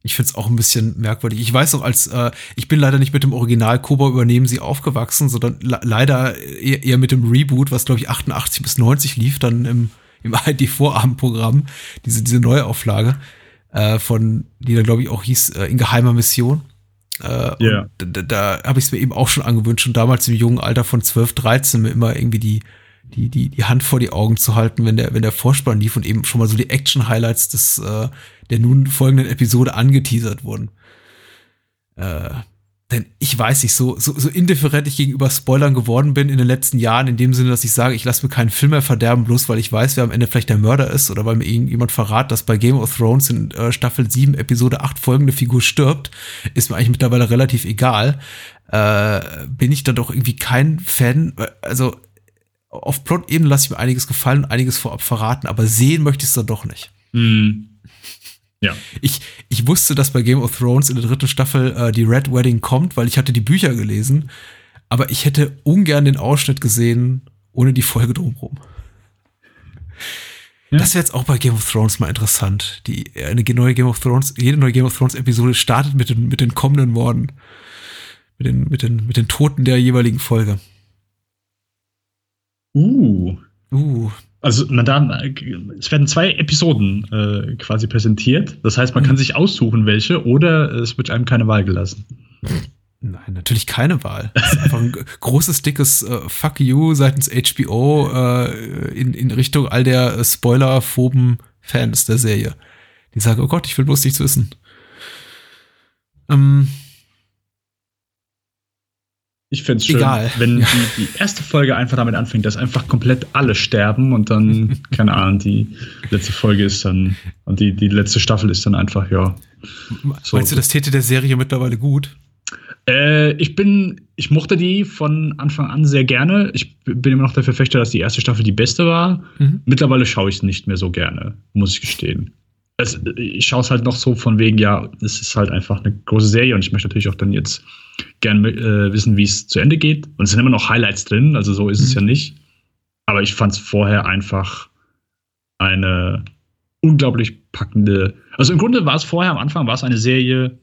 Ich finde es auch ein bisschen merkwürdig. Ich weiß auch, als äh, ich bin leider nicht mit dem Original Koba übernehmen sie aufgewachsen, sondern leider eher, eher, mit dem Reboot, was glaube ich 88 bis 90 lief, dann im, im ID-Vorabendprogramm, diese, diese Neuauflage, äh, von, die dann glaube ich auch hieß, äh, in geheimer Mission. Äh, yeah. Da, da habe ich es mir eben auch schon angewöhnt, schon damals im jungen Alter von 12, 13 mir immer irgendwie die die, die, die Hand vor die Augen zu halten, wenn der, wenn der Vorspann lief und eben schon mal so die Action-Highlights des, äh, der nun folgenden Episode angeteasert wurden. Äh, denn ich weiß nicht, so, so, so indifferent ich gegenüber Spoilern geworden bin in den letzten Jahren, in dem Sinne, dass ich sage, ich lasse mir keinen Film mehr verderben, bloß weil ich weiß, wer am Ende vielleicht der Mörder ist oder weil mir irgendjemand verrat, dass bei Game of Thrones in äh, Staffel 7, Episode 8 folgende Figur stirbt, ist mir eigentlich mittlerweile relativ egal. Äh, bin ich dann doch irgendwie kein Fan, also auf Plot-Ebene lasse ich mir einiges gefallen und einiges vorab verraten, aber sehen möchte ich es dann doch nicht. Mm. Ja. Ich, ich wusste, dass bei Game of Thrones in der dritten Staffel äh, die Red Wedding kommt, weil ich hatte die Bücher gelesen, aber ich hätte ungern den Ausschnitt gesehen, ohne die Folge drumherum. Ja. Das wäre jetzt auch bei Game of Thrones mal interessant. Die, eine neue Game of Thrones, jede neue Game of Thrones Episode startet mit den, mit den kommenden Morden. Mit den, mit den, mit den Toten der jeweiligen Folge. Uh. Uh. Also man da, es werden zwei Episoden äh, quasi präsentiert. Das heißt, man mhm. kann sich aussuchen, welche, oder es wird einem keine Wahl gelassen. Nein, natürlich keine Wahl. Das ist einfach ein großes, dickes äh, Fuck you seitens HBO äh, in, in Richtung all der äh, spoilerphoben Fans der Serie. Die sagen, oh Gott, ich will bloß nichts wissen. Ähm, ich finde es schön, Egal. wenn die, die, erste Folge einfach damit anfängt, dass einfach komplett alle sterben und dann, keine Ahnung, die letzte Folge ist dann, und die, die letzte Staffel ist dann einfach, ja. So. Meinst du, das täte der Serie mittlerweile gut? Äh, ich bin, ich mochte die von Anfang an sehr gerne. Ich bin immer noch der Verfechter, dass die erste Staffel die beste war. Mhm. Mittlerweile schaue ich es nicht mehr so gerne, muss ich gestehen. es, ich schaue es halt noch so von wegen, ja, es ist halt einfach eine große Serie und ich möchte natürlich auch dann jetzt gerne äh, wissen, wie es zu Ende geht. Und es sind immer noch Highlights drin, also so ist mhm. es ja nicht. Aber ich fand es vorher einfach eine unglaublich packende. Also im Grunde war es vorher am Anfang war es eine Serie,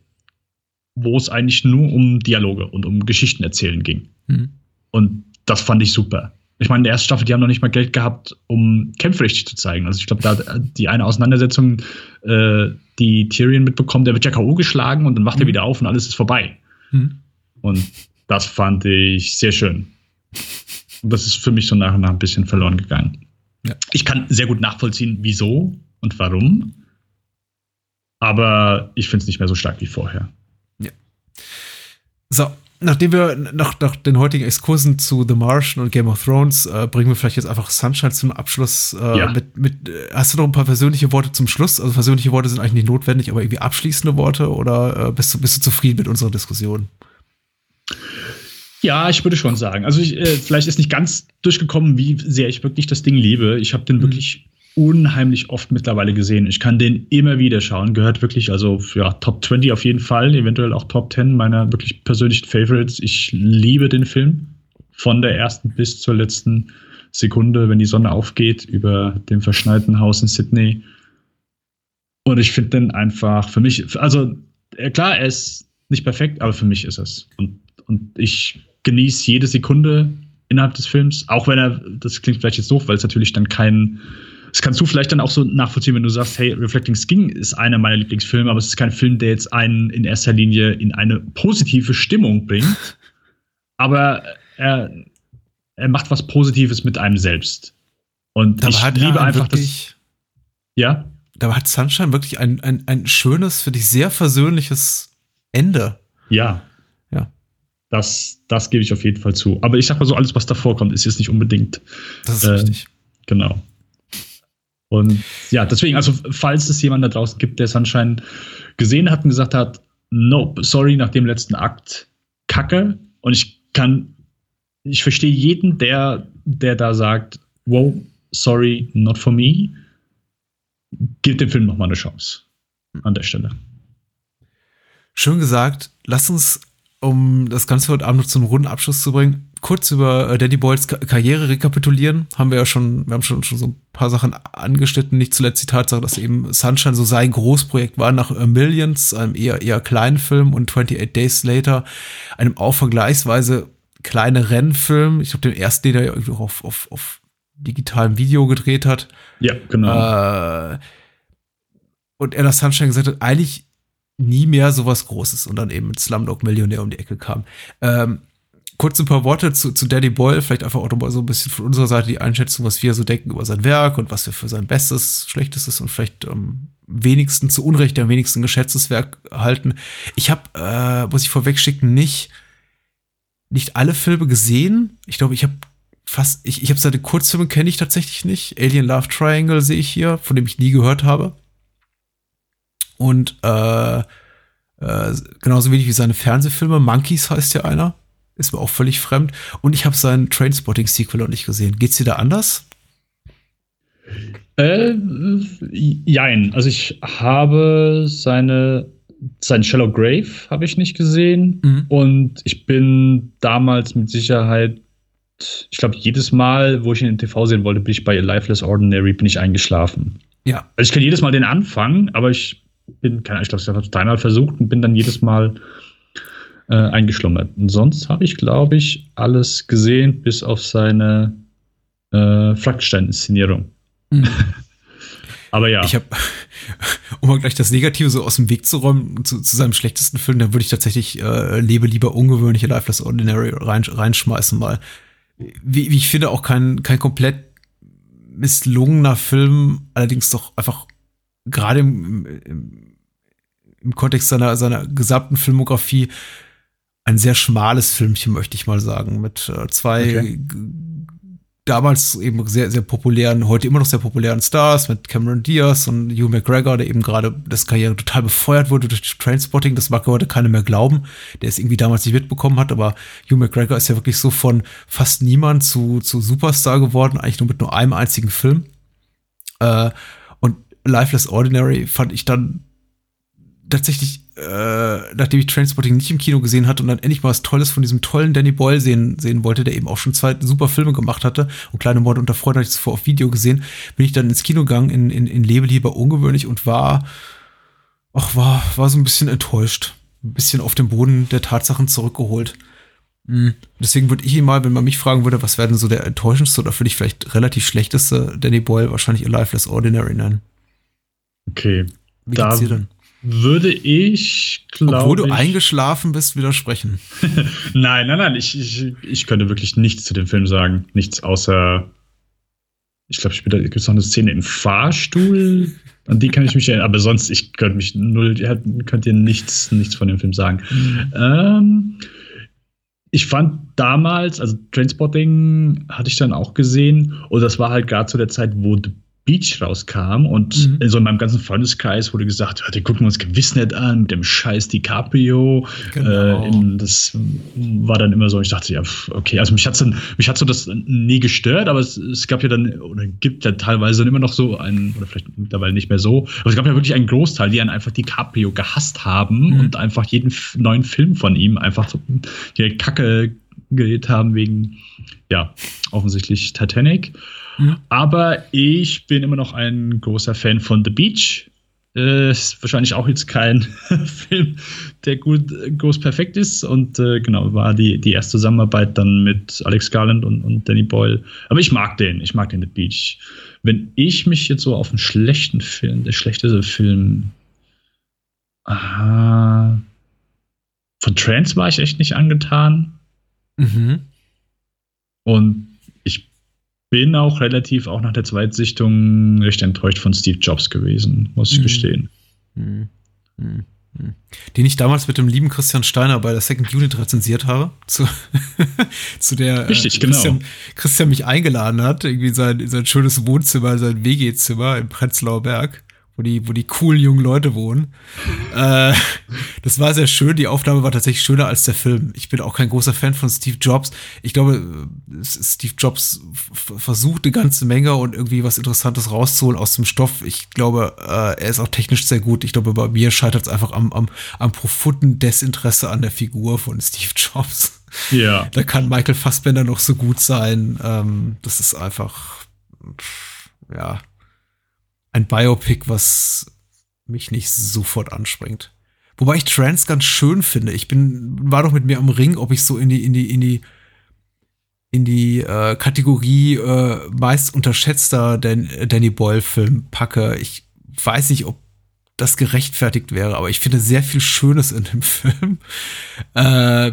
wo es eigentlich nur um Dialoge und um Geschichten erzählen ging. Mhm. Und das fand ich super. Ich meine, in der ersten Staffel, die haben noch nicht mal Geld gehabt, um Kämpfe richtig zu zeigen. Also ich glaube, da die eine Auseinandersetzung, äh, die Tyrion mitbekommt, der wird ja K.O. geschlagen und dann wacht mhm. er wieder auf und alles ist vorbei. Mhm. Und das fand ich sehr schön. Und das ist für mich so nach und nach ein bisschen verloren gegangen. Ja. Ich kann sehr gut nachvollziehen, wieso und warum. Aber ich finde es nicht mehr so stark wie vorher. Ja. So, nachdem wir nach, nach den heutigen Exkursen zu The Martian und Game of Thrones äh, bringen wir vielleicht jetzt einfach Sunshine zum Abschluss. Äh, ja. mit, mit, äh, hast du noch ein paar persönliche Worte zum Schluss? Also persönliche Worte sind eigentlich nicht notwendig, aber irgendwie abschließende Worte oder äh, bist, du, bist du zufrieden mit unserer Diskussion? Ja, ich würde schon sagen. Also ich, äh, vielleicht ist nicht ganz durchgekommen, wie sehr ich wirklich das Ding liebe. Ich habe den mhm. wirklich unheimlich oft mittlerweile gesehen. Ich kann den immer wieder schauen. Gehört wirklich, also ja, Top 20 auf jeden Fall, eventuell auch Top 10 meiner wirklich persönlichen Favorites. Ich liebe den Film. Von der ersten bis zur letzten Sekunde, wenn die Sonne aufgeht, über dem verschneiten Haus in Sydney. Und ich finde den einfach für mich, also klar, er ist nicht perfekt, aber für mich ist es. Und, und ich genieße jede Sekunde innerhalb des Films, auch wenn er, das klingt vielleicht jetzt doof, weil es natürlich dann kein das kannst du vielleicht dann auch so nachvollziehen, wenn du sagst, hey, Reflecting Skin ist einer meiner Lieblingsfilme, aber es ist kein Film, der jetzt einen in erster Linie in eine positive Stimmung bringt. aber er, er macht was Positives mit einem selbst. Und da ich liebe einfach das. Ja. Da hat Sunshine wirklich ein, ein, ein schönes, für dich sehr versöhnliches Ende. Ja. Das, das gebe ich auf jeden Fall zu. Aber ich sag mal so, alles, was davor kommt, ist jetzt nicht unbedingt. Das ist äh, richtig. Genau. Und ja, deswegen, also falls es jemand da draußen gibt, der Sunshine gesehen hat und gesagt hat, nope, sorry, nach dem letzten Akt, Kacke. Und ich kann, ich verstehe jeden, der, der da sagt, wow, sorry, not for me, gibt dem Film nochmal eine Chance an der Stelle. Schön gesagt, lass uns, um das Ganze heute Abend noch zum runden Abschluss zu bringen, kurz über äh, Danny Boyles Karriere rekapitulieren. Haben wir ja schon, wir haben schon, schon so ein paar Sachen angeschnitten, nicht zuletzt die Tatsache, dass eben Sunshine so sein Großprojekt war nach Millions, einem eher, eher kleinen Film und 28 Days Later, einem auch vergleichsweise kleine Rennfilm. Ich glaube, den ersten, den er irgendwie auch auf, auf, auf digitalem Video gedreht hat. Ja, genau. Äh, und er das Sunshine gesagt hat, eigentlich nie mehr sowas Großes und dann eben mit Slumdog Millionär um die Ecke kam. Ähm, kurz ein paar Worte zu, zu Daddy Boyle, vielleicht einfach auch nochmal so ein bisschen von unserer Seite die Einschätzung, was wir so denken über sein Werk und was wir für sein Bestes, Schlechtestes und vielleicht am wenigsten zu Unrecht am wenigsten geschätztes Werk halten. Ich habe, äh, muss ich vorwegschicken, nicht, nicht alle Filme gesehen. Ich glaube, ich habe fast, ich, ich habe seine Kurzfilme kenne ich tatsächlich nicht. Alien Love Triangle sehe ich hier, von dem ich nie gehört habe. Und äh, äh, genauso wenig wie seine Fernsehfilme. Monkeys heißt ja einer ist mir auch völlig fremd. Und ich habe seinen Trainspotting-Sequel noch nicht gesehen. Geht's dir da anders? Äh, jein. Also ich habe seine sein Shallow Grave habe ich nicht gesehen mhm. und ich bin damals mit Sicherheit ich glaube jedes Mal, wo ich ihn in TV sehen wollte, bin ich bei Lifeless Ordinary bin ich eingeschlafen. Ja. Also ich kenne jedes Mal den Anfang, aber ich bin keine ich glaube, ich habe es dreimal versucht und bin dann jedes Mal äh, eingeschlummert. Und sonst habe ich, glaube ich, alles gesehen, bis auf seine äh, Flagstein-Inszenierung. Mhm. Aber ja. Ich habe, um mal gleich das Negative so aus dem Weg zu räumen, zu, zu seinem schlechtesten Film, dann würde ich tatsächlich äh, Lebe lieber ungewöhnliche Lifeless Ordinary rein, reinschmeißen, mal. Wie, wie ich finde, auch kein, kein komplett misslungener Film, allerdings doch einfach gerade im, im, im Kontext seiner, seiner gesamten Filmografie ein sehr schmales Filmchen, möchte ich mal sagen, mit äh, zwei okay. damals eben sehr, sehr populären, heute immer noch sehr populären Stars, mit Cameron Diaz und Hugh McGregor, der eben gerade das Karriere total befeuert wurde durch Trainspotting. Das mag heute keiner mehr glauben, der es irgendwie damals nicht mitbekommen hat, aber Hugh McGregor ist ja wirklich so von fast niemand zu, zu Superstar geworden, eigentlich nur mit nur einem einzigen Film. Äh, Lifeless Ordinary fand ich dann tatsächlich, äh, nachdem ich Trainspotting nicht im Kino gesehen hatte und dann endlich mal was Tolles von diesem tollen Danny Boyle sehen, sehen wollte, der eben auch schon zwei super Filme gemacht hatte und Kleine Morde unter Freude hatte ich zuvor auf Video gesehen, bin ich dann ins Kino gegangen in, in, in Lebe lieber ungewöhnlich und war, ach, war, war so ein bisschen enttäuscht. Ein bisschen auf den Boden der Tatsachen zurückgeholt. Mhm. Deswegen würde ich ihn mal, wenn man mich fragen würde, was wäre denn so der enttäuschendste oder für dich vielleicht relativ schlechteste Danny Boyle, wahrscheinlich A Lifeless Ordinary nennen. Okay. Wie geht's dir denn? würde ich, glaube Obwohl du ich, eingeschlafen bist, widersprechen. nein, nein, nein. Ich, ich, ich könnte wirklich nichts zu dem Film sagen. Nichts außer. Ich glaube, später gibt es noch eine Szene im Fahrstuhl. An die kann ich mich erinnern. Aber sonst, ich könnte mich null, könnt ihr nichts, nichts von dem Film sagen. Mhm. Ähm, ich fand damals, also Transporting hatte ich dann auch gesehen, und das war halt gerade zu der Zeit, wo The Beach rauskam und mhm. so in meinem ganzen Freundeskreis wurde gesagt, ja, die gucken wir uns gewiss nicht an mit dem scheiß DiCaprio. Genau. Äh, das war dann immer so, ich dachte, ja, okay, also mich hat dann, mich hat so das nie gestört, aber es, es, gab ja dann, oder gibt ja teilweise dann immer noch so einen, oder vielleicht mittlerweile nicht mehr so, aber es gab ja wirklich einen Großteil, die dann einfach DiCaprio gehasst haben mhm. und einfach jeden neuen Film von ihm einfach so die Kacke geredet haben wegen, ja, offensichtlich Titanic. Mhm. Aber ich bin immer noch ein großer Fan von The Beach. Äh, ist wahrscheinlich auch jetzt kein Film, der gut, groß perfekt ist. Und äh, genau, war die, die erste Zusammenarbeit dann mit Alex Garland und, und Danny Boyle. Aber ich mag den, ich mag den The Beach. Wenn ich mich jetzt so auf einen schlechten Film, der schlechteste Film. Aha. Von Trance war ich echt nicht angetan. Mhm. Und bin auch relativ, auch nach der Zweitsichtung, recht enttäuscht von Steve Jobs gewesen, muss ich mhm. gestehen. Mhm. Mhm. Den ich damals mit dem lieben Christian Steiner bei der Second Unit rezensiert habe, zu, zu der Richtig, äh, Christian, genau. Christian mich eingeladen hat, irgendwie sein, sein schönes Wohnzimmer, sein WG-Zimmer im Prenzlauer Berg wo die, wo die coolen jungen Leute wohnen. äh, das war sehr schön. Die Aufnahme war tatsächlich schöner als der Film. Ich bin auch kein großer Fan von Steve Jobs. Ich glaube, Steve Jobs versucht eine ganze Menge und irgendwie was Interessantes rauszuholen aus dem Stoff. Ich glaube, äh, er ist auch technisch sehr gut. Ich glaube, bei mir scheitert es einfach am, am, am profunden Desinteresse an der Figur von Steve Jobs. Ja. Da kann Michael Fassbender noch so gut sein. Ähm, das ist einfach, ja, ein Biopic, was mich nicht sofort anspringt. Wobei ich Trans ganz schön finde. Ich bin, war doch mit mir am Ring, ob ich so in die, in die, in die, in die äh, Kategorie äh, meist unterschätzter Dan Danny Boyle-Film packe. Ich weiß nicht, ob das gerechtfertigt wäre, aber ich finde sehr viel Schönes in dem Film. Äh,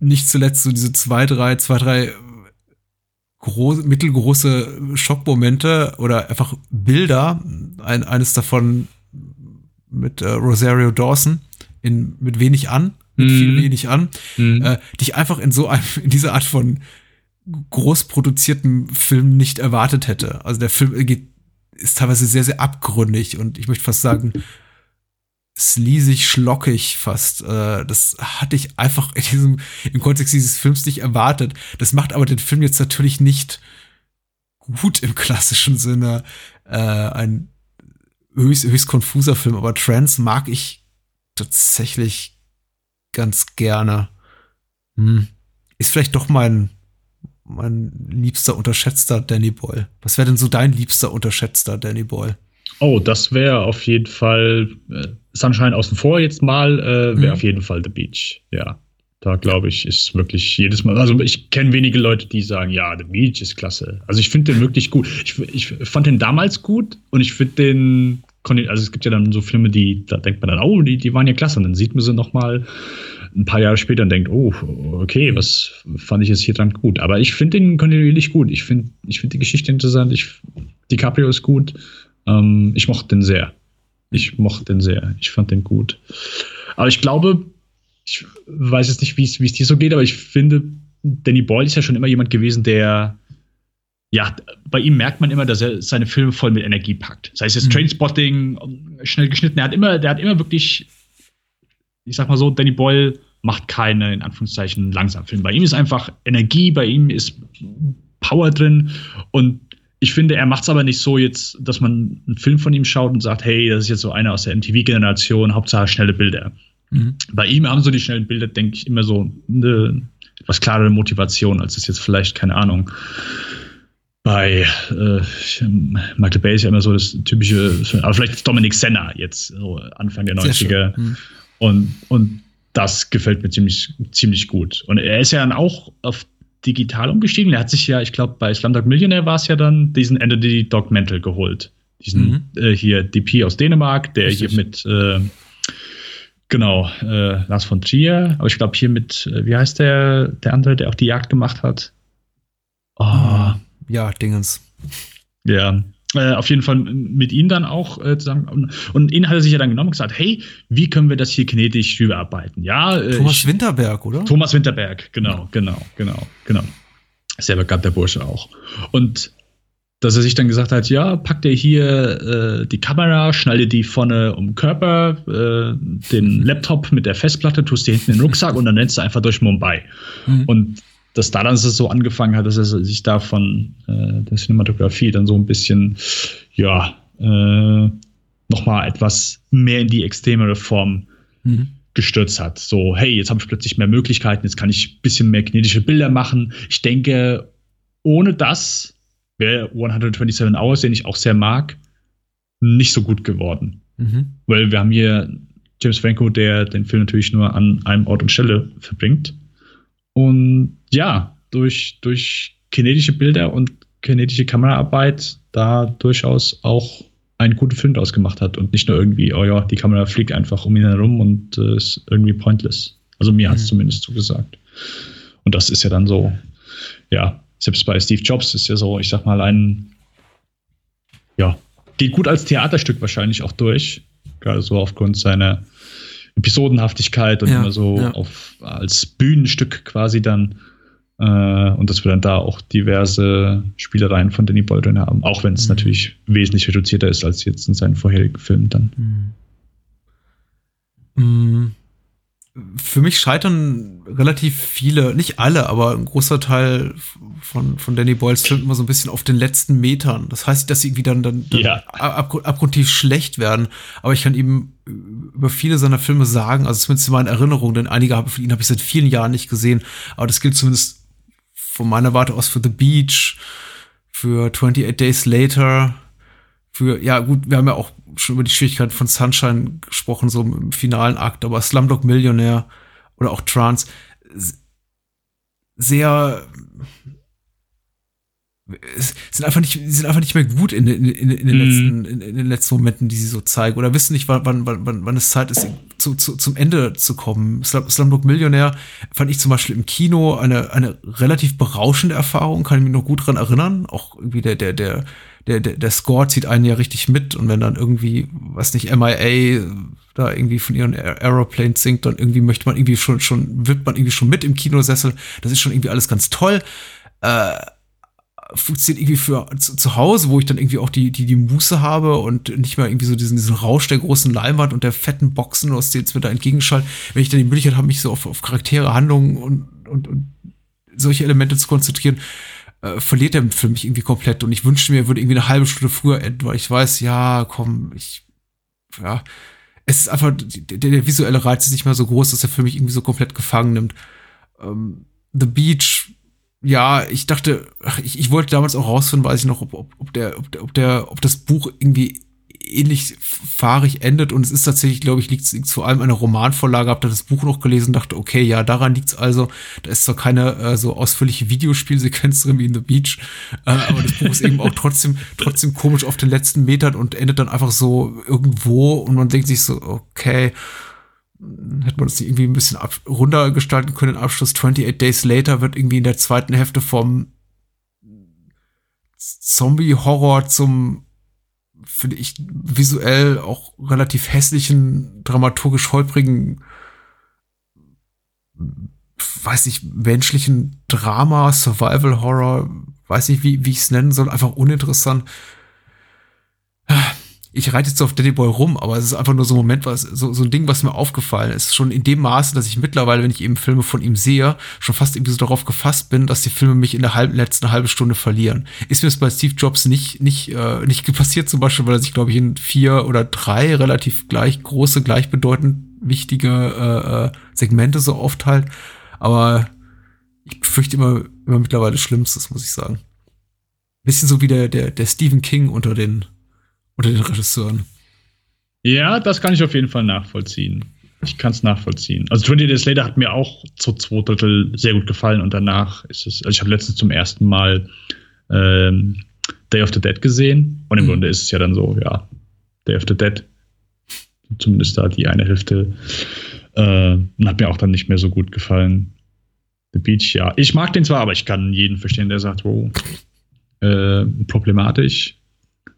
nicht zuletzt so diese zwei, drei, zwei, drei groß, mittelgroße Schockmomente oder einfach Bilder. Ein, eines davon mit äh, Rosario Dawson in, mit wenig an, mit mm. viel wenig an, mm. äh, die ich einfach in so einem, in dieser Art von groß produzierten Film nicht erwartet hätte. Also der Film geht, ist teilweise sehr, sehr abgründig und ich möchte fast sagen, sleazig, schlockig fast. Äh, das hatte ich einfach in diesem, im Kontext dieses Films nicht erwartet. Das macht aber den Film jetzt natürlich nicht gut im klassischen Sinne. Äh, ein höchst, höchst konfuser Film, aber Trans mag ich tatsächlich ganz gerne. Hm. Ist vielleicht doch mein, mein liebster, unterschätzter Danny Boyle. Was wäre denn so dein liebster, unterschätzter Danny Boyle? Oh, das wäre auf jeden Fall äh, Sunshine außen vor jetzt mal, äh, wäre mhm. auf jeden Fall The Beach. Ja. Da glaube ich, ist wirklich jedes Mal. Also ich kenne wenige Leute, die sagen, ja, The Beach ist klasse. Also ich finde den wirklich gut. Ich, ich fand den damals gut und ich finde den, also es gibt ja dann so Filme, die, da denkt man dann, oh, die, die waren ja klasse. Und dann sieht man sie noch mal ein paar Jahre später und denkt, oh, okay, was fand ich jetzt hier dran gut. Aber ich finde den kontinuierlich gut. Ich finde ich find die Geschichte interessant. Ich, DiCaprio ist gut. Ähm, ich mochte den sehr. Ich mochte den sehr. Ich fand den gut. Aber ich glaube, ich weiß jetzt nicht, wie es dir so geht, aber ich finde, Danny Boyle ist ja schon immer jemand gewesen, der ja, bei ihm merkt man immer, dass er seine Filme voll mit Energie packt. Sei es jetzt mhm. Trainspotting, schnell geschnitten. Er hat immer, der hat immer wirklich, ich sag mal so, Danny Boyle macht keine, in Anführungszeichen, langsam Film. Bei ihm ist einfach Energie, bei ihm ist Power drin und ich finde, er macht es aber nicht so jetzt, dass man einen Film von ihm schaut und sagt, hey, das ist jetzt so einer aus der MTV-Generation, Hauptsache schnelle Bilder. Mhm. Bei ihm haben so die schnellen Bilder, denke ich, immer so eine etwas klarere Motivation, als es jetzt vielleicht, keine Ahnung, bei äh, Michael Bay ist ja immer so das typische, aber vielleicht Dominic Senna jetzt, so Anfang der 90er. Mhm. Und, und das gefällt mir ziemlich, ziemlich gut. Und er ist ja dann auch auf digital umgestiegen. Er hat sich ja, ich glaube, bei Slumdog Millionaire war es ja dann diesen Entity Dog Mental geholt. Diesen mhm. äh, hier DP aus Dänemark, der Richtig. hier mit äh, genau äh, Lars von Trier, aber ich glaube hier mit äh, wie heißt der der andere, der auch die Jagd gemacht hat? Oh, ja, Dingens. Ja, äh, auf jeden Fall mit ihm dann auch äh, zusammen. Und, und ihn hat er sich ja dann genommen und gesagt, hey, wie können wir das hier kinetisch überarbeiten? Ja, äh, Thomas ich, Winterberg, oder? Thomas Winterberg, genau, ja. genau, genau, genau. Sehr bekannt der Bursche auch. Und dass er sich dann gesagt hat, ja, packt er hier äh, die Kamera, schnalle die vorne um den Körper, äh, den Laptop mit der Festplatte, tust die hinten in den Rucksack und dann nennst du einfach durch Mumbai. Mhm. Und dass da dann so angefangen hat, dass er sich da von äh, der Cinematografie dann so ein bisschen, ja, äh, nochmal etwas mehr in die extremere Form mhm. gestürzt hat. So, hey, jetzt habe ich plötzlich mehr Möglichkeiten, jetzt kann ich ein bisschen mehr kinetische Bilder machen. Ich denke, ohne das wäre 127 Hours, den ich auch sehr mag, nicht so gut geworden. Mhm. Weil wir haben hier James Franco, der den Film natürlich nur an einem Ort und Stelle verbringt. Und ja, durch, durch kinetische Bilder und kinetische Kameraarbeit da durchaus auch einen guten Film ausgemacht hat und nicht nur irgendwie, oh ja, die Kamera fliegt einfach um ihn herum und äh, ist irgendwie pointless. Also mir mhm. hat es zumindest so gesagt. Und das ist ja dann so, ja, selbst bei Steve Jobs ist ja so, ich sag mal, ein, ja, geht gut als Theaterstück wahrscheinlich auch durch. Gerade so aufgrund seiner Episodenhaftigkeit und ja, immer so ja. auf, als Bühnenstück quasi dann. Äh, und dass wir dann da auch diverse Spielereien von Danny Boyle haben, auch wenn es mhm. natürlich wesentlich reduzierter ist als jetzt in seinen vorherigen Filmen dann. Mhm. Mhm für mich scheitern relativ viele, nicht alle, aber ein großer Teil von, von Danny Boyles Film immer so ein bisschen auf den letzten Metern. Das heißt, dass sie irgendwie dann, dann, dann ja. ab, abgrundtief schlecht werden. Aber ich kann eben über viele seiner Filme sagen, also zumindest in meinen Erinnerungen, denn einige von ihnen habe ich seit vielen Jahren nicht gesehen. Aber das gilt zumindest von meiner Warte aus für The Beach, für 28 Days Later, für, ja gut, wir haben ja auch schon über die Schwierigkeiten von Sunshine gesprochen, so im finalen Akt, aber Slumdog Millionär oder auch Trance, sehr sind einfach nicht, sind einfach nicht mehr gut in, in, in, in den, mm. letzten, in, in, den letzten Momenten, die sie so zeigen. Oder wissen nicht, wann, wann, wann, wann es Zeit ist, zu, zu, zum Ende zu kommen. Slumdog Millionär fand ich zum Beispiel im Kino eine, eine relativ berauschende Erfahrung, kann ich mich noch gut dran erinnern. Auch irgendwie der, der, der, der, der, der Score zieht einen ja richtig mit und wenn dann irgendwie, was nicht, MIA da irgendwie von ihren Aeroplanes singt, dann irgendwie möchte man irgendwie schon, schon, wird man irgendwie schon mit im Kinosessel. Das ist schon irgendwie alles ganz toll. Äh, funktioniert irgendwie für zu, zu, Hause, wo ich dann irgendwie auch die, die, die Muße habe und nicht mehr irgendwie so diesen, diesen Rausch der großen Leinwand und der fetten Boxen, aus denen es mir da entgegenschallt. Wenn ich dann die Möglichkeit habe, mich so auf, auf Charaktere, Handlungen und, und, und solche Elemente zu konzentrieren, äh, verliert der Film mich irgendwie komplett. Und ich wünschte mir, er würde irgendwie eine halbe Stunde früher enden, weil ich weiß, ja, komm, ich, ja, es ist einfach, der, der visuelle Reiz ist nicht mehr so groß, dass er für mich irgendwie so komplett gefangen nimmt. Ähm, The Beach, ja, ich dachte, ach, ich, ich wollte damals auch rausfinden, weiß ich noch, ob, ob, ob, der, ob, der, ob, der, ob das Buch irgendwie ähnlich fahrig endet und es ist tatsächlich, glaube ich, liegt es vor allem eine Romanvorlage, habe das Buch noch gelesen, dachte, okay, ja, daran liegt's also. Da ist zwar keine äh, so ausführliche Videospielsequenz drin wie in The Beach, äh, aber das Buch ist eben auch trotzdem, trotzdem komisch auf den letzten Metern und endet dann einfach so irgendwo und man denkt sich so, okay, hätte man das irgendwie ein bisschen runtergestalten können, den Abschluss 28 Days Later wird irgendwie in der zweiten Hälfte vom Zombie-Horror zum finde ich, visuell auch relativ hässlichen, dramaturgisch holprigen, weiß ich, menschlichen Drama, Survival Horror, weiß nicht, wie, wie ich es nennen soll, einfach uninteressant. Ich reite jetzt auf Danny Boy rum, aber es ist einfach nur so ein Moment, was, so, so ein Ding, was mir aufgefallen ist. Schon in dem Maße, dass ich mittlerweile, wenn ich eben Filme von ihm sehe, schon fast irgendwie so darauf gefasst bin, dass die Filme mich in der halben, letzten halben Stunde verlieren. Ist mir das bei Steve Jobs nicht, nicht, äh, nicht passiert, zum Beispiel, weil er sich, glaube ich, in vier oder drei relativ gleich große, gleichbedeutend wichtige äh, äh, Segmente so aufteilt. Aber ich befürchte immer, immer mittlerweile Schlimmstes, muss ich sagen. Bisschen so wie der, der, der Stephen King unter den unter den Regisseuren. Ja, das kann ich auf jeden Fall nachvollziehen. Ich kann es nachvollziehen. Also 20 Days Later hat mir auch zu zwei Drittel sehr gut gefallen und danach ist es, also ich habe letztens zum ersten Mal ähm, Day of the Dead gesehen und im mhm. Grunde ist es ja dann so, ja, Day of the Dead, zumindest da die eine Hälfte, äh, und hat mir auch dann nicht mehr so gut gefallen. The Beach, ja. Ich mag den zwar, aber ich kann jeden verstehen, der sagt, wo oh, äh, problematisch.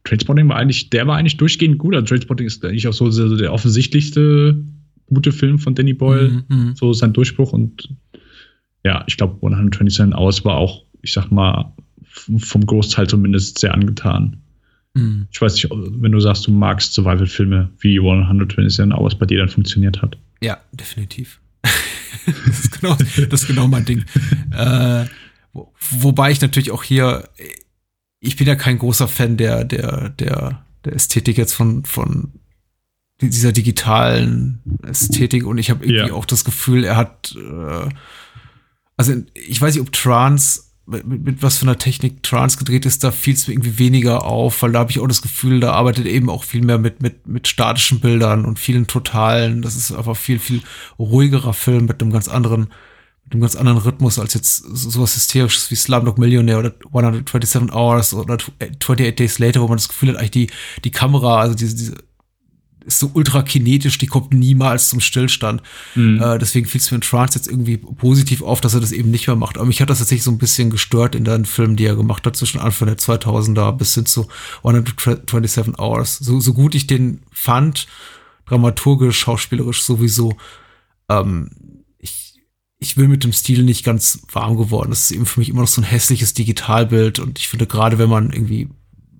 Trainspotting war eigentlich, der war eigentlich durchgehend gut. Also Trainspotting ist eigentlich auch so der offensichtlichste gute Film von Danny Boyle. Mhm, mhm. so sein Durchbruch. Und ja, ich glaube, 127 Hours war auch, ich sag mal, vom Großteil zumindest sehr angetan. Mhm. Ich weiß nicht, wenn du sagst, du magst Survival-Filme, wie 127 Hours bei dir dann funktioniert hat. Ja, definitiv. das, ist genau, das ist genau mein Ding. äh, wo, wobei ich natürlich auch hier ich bin ja kein großer Fan der, der, der, der Ästhetik jetzt von, von dieser digitalen Ästhetik und ich habe irgendwie ja. auch das Gefühl, er hat, äh, also ich weiß nicht, ob Trance, mit, mit was für einer Technik Trance gedreht ist, da fiel es mir irgendwie weniger auf, weil da habe ich auch das Gefühl, da arbeitet eben auch viel mehr mit, mit, mit statischen Bildern und vielen totalen. Das ist einfach viel, viel ruhigerer Film mit einem ganz anderen mit einem ganz anderen Rhythmus als jetzt sowas Hysterisches wie Slumdog Millionaire oder 127 Hours oder 28 Days Later, wo man das Gefühl hat, eigentlich die, die Kamera, also diese, diese ist so ultra kinetisch, die kommt niemals zum Stillstand. Mhm. Äh, deswegen fiel es mir in Trance jetzt irgendwie positiv auf, dass er das eben nicht mehr macht. Aber mich hat das tatsächlich so ein bisschen gestört in den Filmen, die er gemacht hat, zwischen Anfang der 2000er bis hin zu 127 Hours. So, so gut ich den fand, dramaturgisch, schauspielerisch sowieso, ähm, ich bin mit dem Stil nicht ganz warm geworden. Das ist eben für mich immer noch so ein hässliches Digitalbild und ich finde gerade, wenn man irgendwie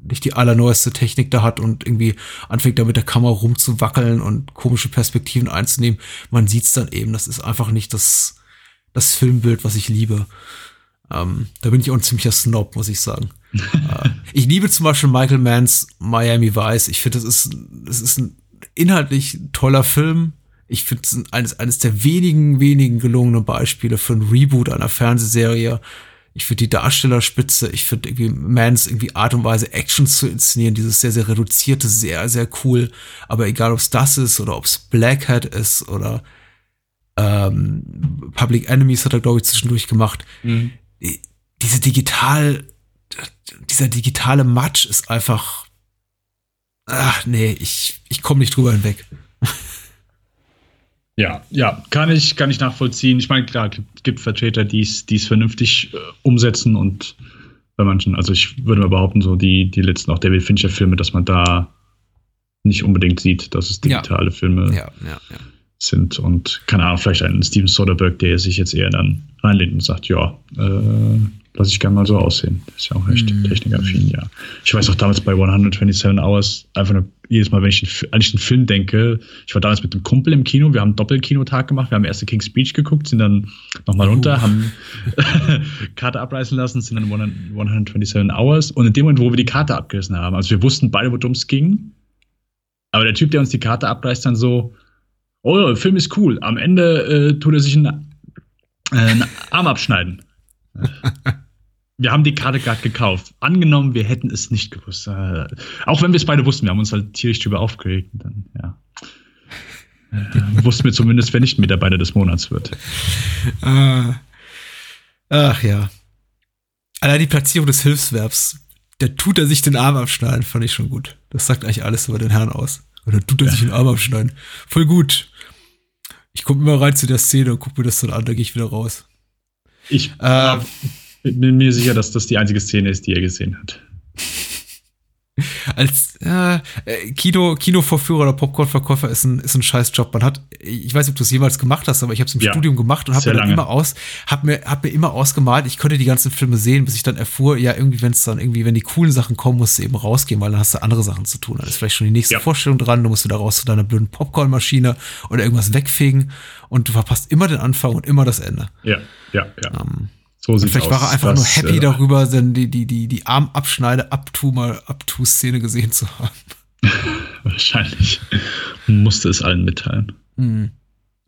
nicht die allerneueste Technik da hat und irgendwie anfängt da mit der Kamera rumzuwackeln und komische Perspektiven einzunehmen, man sieht's dann eben. Das ist einfach nicht das, das Filmbild, was ich liebe. Ähm, da bin ich auch ein ziemlicher Snob, muss ich sagen. äh, ich liebe zum Beispiel Michael Manns Miami Vice. Ich finde, das ist, das ist ein inhaltlich toller Film. Ich finde es eines, eines der wenigen, wenigen gelungenen Beispiele für ein Reboot einer Fernsehserie. Ich finde die Darstellerspitze, ich finde irgendwie Mans irgendwie Art und Weise Action zu inszenieren, dieses sehr, sehr reduzierte, sehr, sehr cool. Aber egal, ob es das ist oder ob es Blackhead ist oder ähm, Public Enemies hat er, glaube ich, zwischendurch gemacht. Mhm. Diese digital, dieser digitale Matsch ist einfach, ach nee, ich, ich komme nicht drüber hinweg. Ja, ja, kann ich, kann ich nachvollziehen. Ich meine, klar, gibt, gibt Vertreter, die es vernünftig äh, umsetzen und bei manchen, also ich würde mal behaupten, so die, die letzten auch David Fincher-Filme, dass man da nicht unbedingt sieht, dass es digitale ja. Filme ja, ja, sind. Und keine Ahnung, vielleicht ein Steven Soderbergh, der sich jetzt eher dann reinlehnt und sagt, ja, äh, lasse ich gerne mal so aussehen. Das ist ja auch echt mhm. technikaffin, ja. Ich weiß auch damals bei 127 Hours, einfach nur jedes Mal, wenn ich an den Film denke, ich war damals mit einem Kumpel im Kino, wir haben einen Doppelkinotag gemacht, wir haben erst King's Speech geguckt, sind dann nochmal runter, uh. haben Karte abreißen lassen, sind dann 127 Hours und in dem Moment, wo wir die Karte abgerissen haben, also wir wussten beide, worum es ging, aber der Typ, der uns die Karte abreißt, dann so, oh, der Film ist cool, am Ende äh, tut er sich einen, äh, einen Arm abschneiden. wir haben die Karte gerade gekauft. Angenommen, wir hätten es nicht gewusst. Äh, auch wenn wir es beide wussten, wir haben uns halt tierisch drüber aufgeregt. Dann, ja. Äh, wussten wir zumindest, wer nicht Mitarbeiter des Monats wird. Äh, ach ja. Allein die Platzierung des Hilfsverbs. Der tut er sich den Arm abschneiden, fand ich schon gut. Das sagt eigentlich alles über den Herrn aus. Oder tut er sich den Arm abschneiden. Voll gut. Ich gucke immer rein zu der Szene und gucke mir das dann an, da gehe ich wieder raus. Ich äh, bin mir sicher, dass das die einzige Szene ist, die er gesehen hat. als äh, Kino, Kinovorführer oder Popcornverkäufer ist ein, ist ein Scheißjob. Man hat, ich weiß nicht, ob du es jemals gemacht hast, aber ich habe es im ja, Studium gemacht und habe mir dann immer aus, hab mir, hab mir immer ausgemalt, ich könnte die ganzen Filme sehen, bis ich dann erfuhr, ja, irgendwie, wenn es dann irgendwie, wenn die coolen Sachen kommen, musst du eben rausgehen, weil dann hast du andere Sachen zu tun. Dann ist vielleicht schon die nächste ja. Vorstellung dran, du musst du da raus zu deiner blöden Popcornmaschine oder irgendwas wegfegen und du verpasst immer den Anfang und immer das Ende. Ja, ja, ja. Ähm, so sieht vielleicht war er einfach was, nur happy äh, darüber, denn die, die, die, die Armabschneide Abtu mal Abtu-Szene gesehen zu haben. Wahrscheinlich musste es allen mitteilen. Mhm.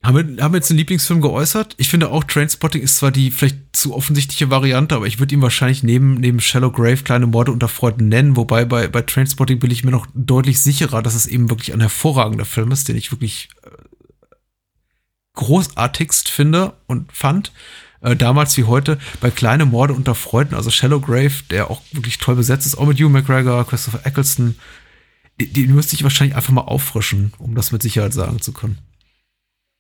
Haben wir, haben wir jetzt einen Lieblingsfilm geäußert? Ich finde auch Trainspotting ist zwar die vielleicht zu offensichtliche Variante, aber ich würde ihn wahrscheinlich neben, neben Shallow Grave kleine Morde unter Freunden nennen, wobei bei, bei Trainspotting bin ich mir noch deutlich sicherer, dass es eben wirklich ein hervorragender Film ist, den ich wirklich äh, großartigst finde und fand äh, damals wie heute, bei Kleine Morde unter Freunden, also Shallow Grave, der auch wirklich toll besetzt ist, auch mit Hugh McGregor, Christopher Eccleston, die, die müsste ich wahrscheinlich einfach mal auffrischen, um das mit Sicherheit sagen zu können.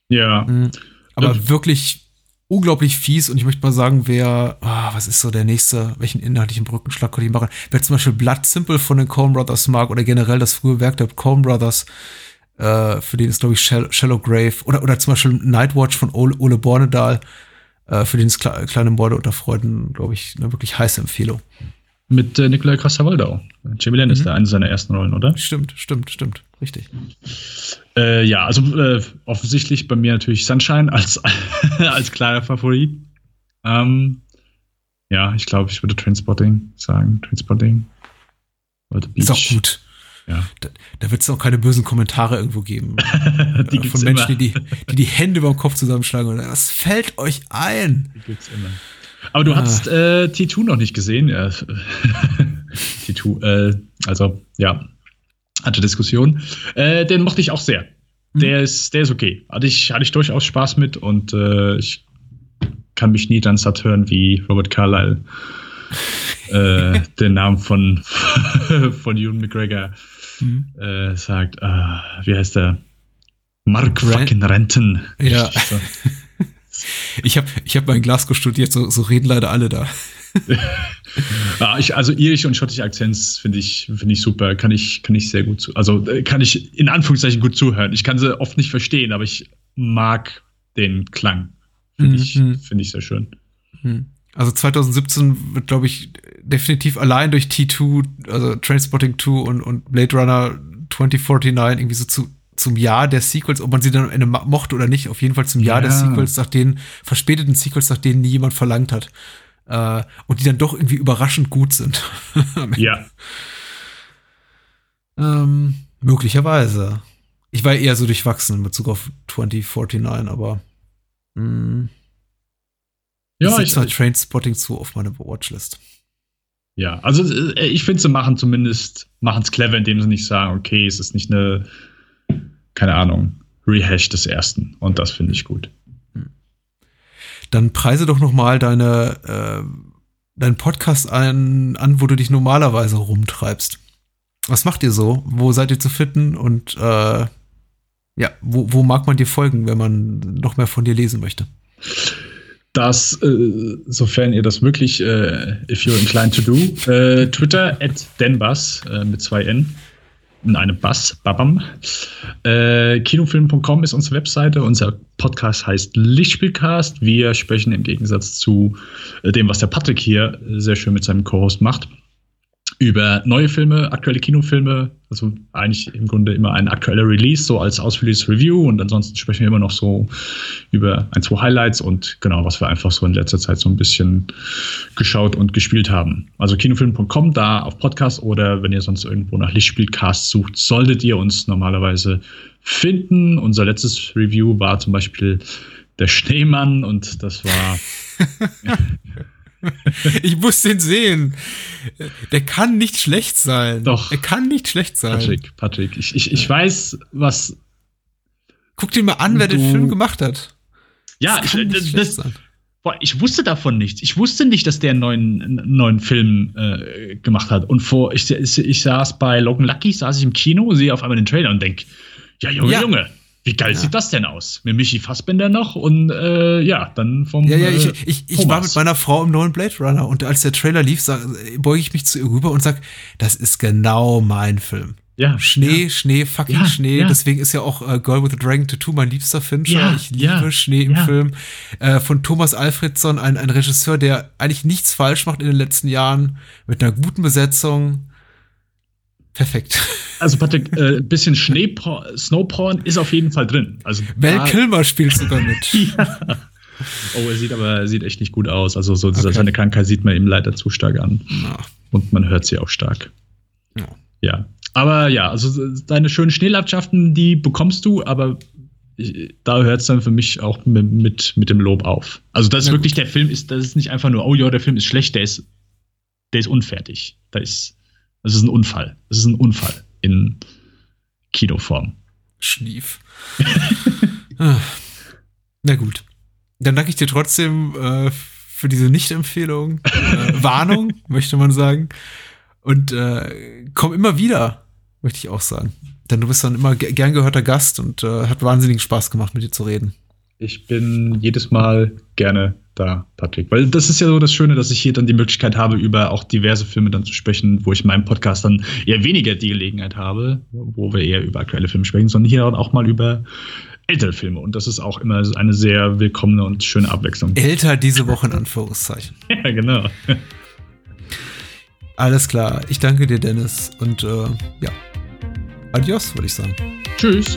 Ja. Mhm. Aber ja. wirklich unglaublich fies und ich möchte mal sagen, wer, ah, was ist so der nächste, welchen inhaltlichen Brückenschlag könnte ich machen? Wer zum Beispiel Blood Simple von den Coen Brothers mag oder generell das frühe Werk der Coen Brothers, äh, für den ist, glaube ich, Shallow Grave oder, oder zum Beispiel Nightwatch von Ole, Ole Bornedal, äh, für den ist Kle kleine Morde unter Freuden, glaube ich, eine wirklich heiße Empfehlung. Mit äh, Nikolai Costa-Waldau. Jamie Lannister, mhm. eine seiner ersten Rollen, oder? Stimmt, stimmt, stimmt. Richtig. Äh, ja, also äh, offensichtlich bei mir natürlich Sunshine als, als kleiner Favorit. Ähm, ja, ich glaube, ich würde Transporting sagen. Transporting. Ist auch gut. Ja. Da, da wird es auch keine bösen Kommentare irgendwo geben. die äh, von Menschen, die, die die Hände über den Kopf zusammenschlagen und das fällt euch ein. Die gibt's immer. Aber du ah. hast äh, T2 noch nicht gesehen. Ja. T2, äh, also ja, hatte Diskussion. Äh, den mochte ich auch sehr. Mhm. Der, ist, der ist okay. Hatte ich, hatte ich durchaus Spaß mit und äh, ich kann mich nie dann satt hören wie Robert Carlyle äh, den Namen von, von Ewan McGregor mhm. äh, sagt. Äh, wie heißt der? Mark Rent fucking Renten. Ja. ich habe ich hab mal in Glasgow studiert, so, so reden leider alle da. ja, ich, also irische und schottische Akzents finde ich, finde ich super. Kann ich, kann ich sehr gut zu, also äh, kann ich in Anführungszeichen gut zuhören. Ich kann sie oft nicht verstehen, aber ich mag den Klang. Finde mhm. ich, finde ich sehr schön. Mhm. Also 2017 wird, glaube ich, definitiv allein durch T2, also Trainspotting 2 und, und Blade Runner 2049 irgendwie so zu, zum Jahr der Sequels, ob man sie dann am Ende mochte oder nicht, auf jeden Fall zum Jahr ja. der Sequels, nach denen, verspäteten Sequels, nach denen nie jemand verlangt hat. Äh, und die dann doch irgendwie überraschend gut sind. ja. Ähm, möglicherweise. Ich war eher so durchwachsen in Bezug auf 2049, aber mh. Ja, ich setze Trainspotting zu auf meine Watchlist. Ja, also äh, ich finde, sie machen zumindest, machen es clever, indem sie nicht sagen, okay, es ist nicht eine, keine Ahnung, Rehash des ersten. Und das finde ich gut. Hm. Dann preise doch noch mal deine, äh, deinen Podcast an, an, wo du dich normalerweise rumtreibst. Was macht ihr so? Wo seid ihr zu finden? Und äh, ja, wo, wo mag man dir folgen, wenn man noch mehr von dir lesen möchte? Dass, äh, sofern ihr das wirklich, äh, if you're inclined to do, äh, Twitter at denbus äh, mit zwei N in einem Bass, babam. Äh, Kinofilm.com ist unsere Webseite. Unser Podcast heißt Lichtspielcast. Wir sprechen im Gegensatz zu äh, dem, was der Patrick hier sehr schön mit seinem Co-Host macht, über neue Filme, aktuelle Kinofilme, also eigentlich im Grunde immer ein aktueller Release, so als ausführliches Review und ansonsten sprechen wir immer noch so über ein, zwei Highlights und genau, was wir einfach so in letzter Zeit so ein bisschen geschaut und gespielt haben. Also kinofilm.com, da auf Podcast oder wenn ihr sonst irgendwo nach Lichtspielcast sucht, solltet ihr uns normalerweise finden. Unser letztes Review war zum Beispiel der Schneemann und das war ich muss den sehen. Der kann nicht schlecht sein. Doch. Er kann nicht schlecht sein. Patrick, Patrick, ich, ich, ich weiß, was. Guck dir mal an, wer den Film gemacht hat. Ja, das ich, das, boah, ich wusste davon nichts. Ich wusste nicht, dass der einen neuen, einen neuen Film äh, gemacht hat. Und vor, ich, ich, ich saß bei Logan Lucky, saß ich im Kino, sehe auf einmal den Trailer und denk, ja, Junge, ja. Junge, wie geil ja. sieht das denn aus? Mit Michi Fassbender noch und äh, ja, dann vom. Ja, ja, ich, äh, ich, ich war mit meiner Frau im neuen Blade Runner und als der Trailer lief, sag, beuge ich mich zu ihr rüber und sag, das ist genau mein Film. Ja, Schnee, ja. Schnee, fucking ja, Schnee. Deswegen ist ja auch äh, Girl with a Dragon Tattoo mein liebster Fincher. ich liebe Schnee im Film. Äh, von Thomas Alfredson, ein, ein Regisseur, der eigentlich nichts falsch macht in den letzten Jahren, mit einer guten Besetzung. Perfekt. Also Patrick, ein äh, bisschen Schneeporn, Snowporn ist auf jeden Fall drin. Also Val Kilmer spielt sogar mit. ja. Oh, er sieht aber er sieht echt nicht gut aus. Also so okay. seine Krankheit sieht man ihm leider zu stark an. Ja. Und man hört sie auch stark. Ja. ja. Aber ja, also deine schönen Schneelandschaften, die bekommst du, aber ich, da hört es dann für mich auch mit, mit, mit, dem Lob auf. Also das ist wirklich, der Film ist, das ist nicht einfach nur, oh ja, der Film ist schlecht, der ist, der ist unfertig. Da ist, das ist ein Unfall. Das ist ein Unfall in Kinoform. Schlief. ah. Na gut. Dann danke ich dir trotzdem äh, für diese Nicht-Empfehlung. Äh, Warnung, möchte man sagen. Und äh, komm immer wieder, möchte ich auch sagen. Denn du bist dann immer gern gehörter Gast und äh, hat wahnsinnigen Spaß gemacht, mit dir zu reden. Ich bin jedes Mal gerne da, Patrick. Weil das ist ja so das Schöne, dass ich hier dann die Möglichkeit habe, über auch diverse Filme dann zu sprechen, wo ich in meinem Podcast dann eher weniger die Gelegenheit habe, wo wir eher über aktuelle Filme sprechen, sondern hier auch mal über ältere Filme. Und das ist auch immer eine sehr willkommene und schöne Abwechslung. Älter diese Woche in Anführungszeichen. ja, genau. Alles klar. Ich danke dir, Dennis. Und äh, ja, adios, würde ich sagen. Tschüss.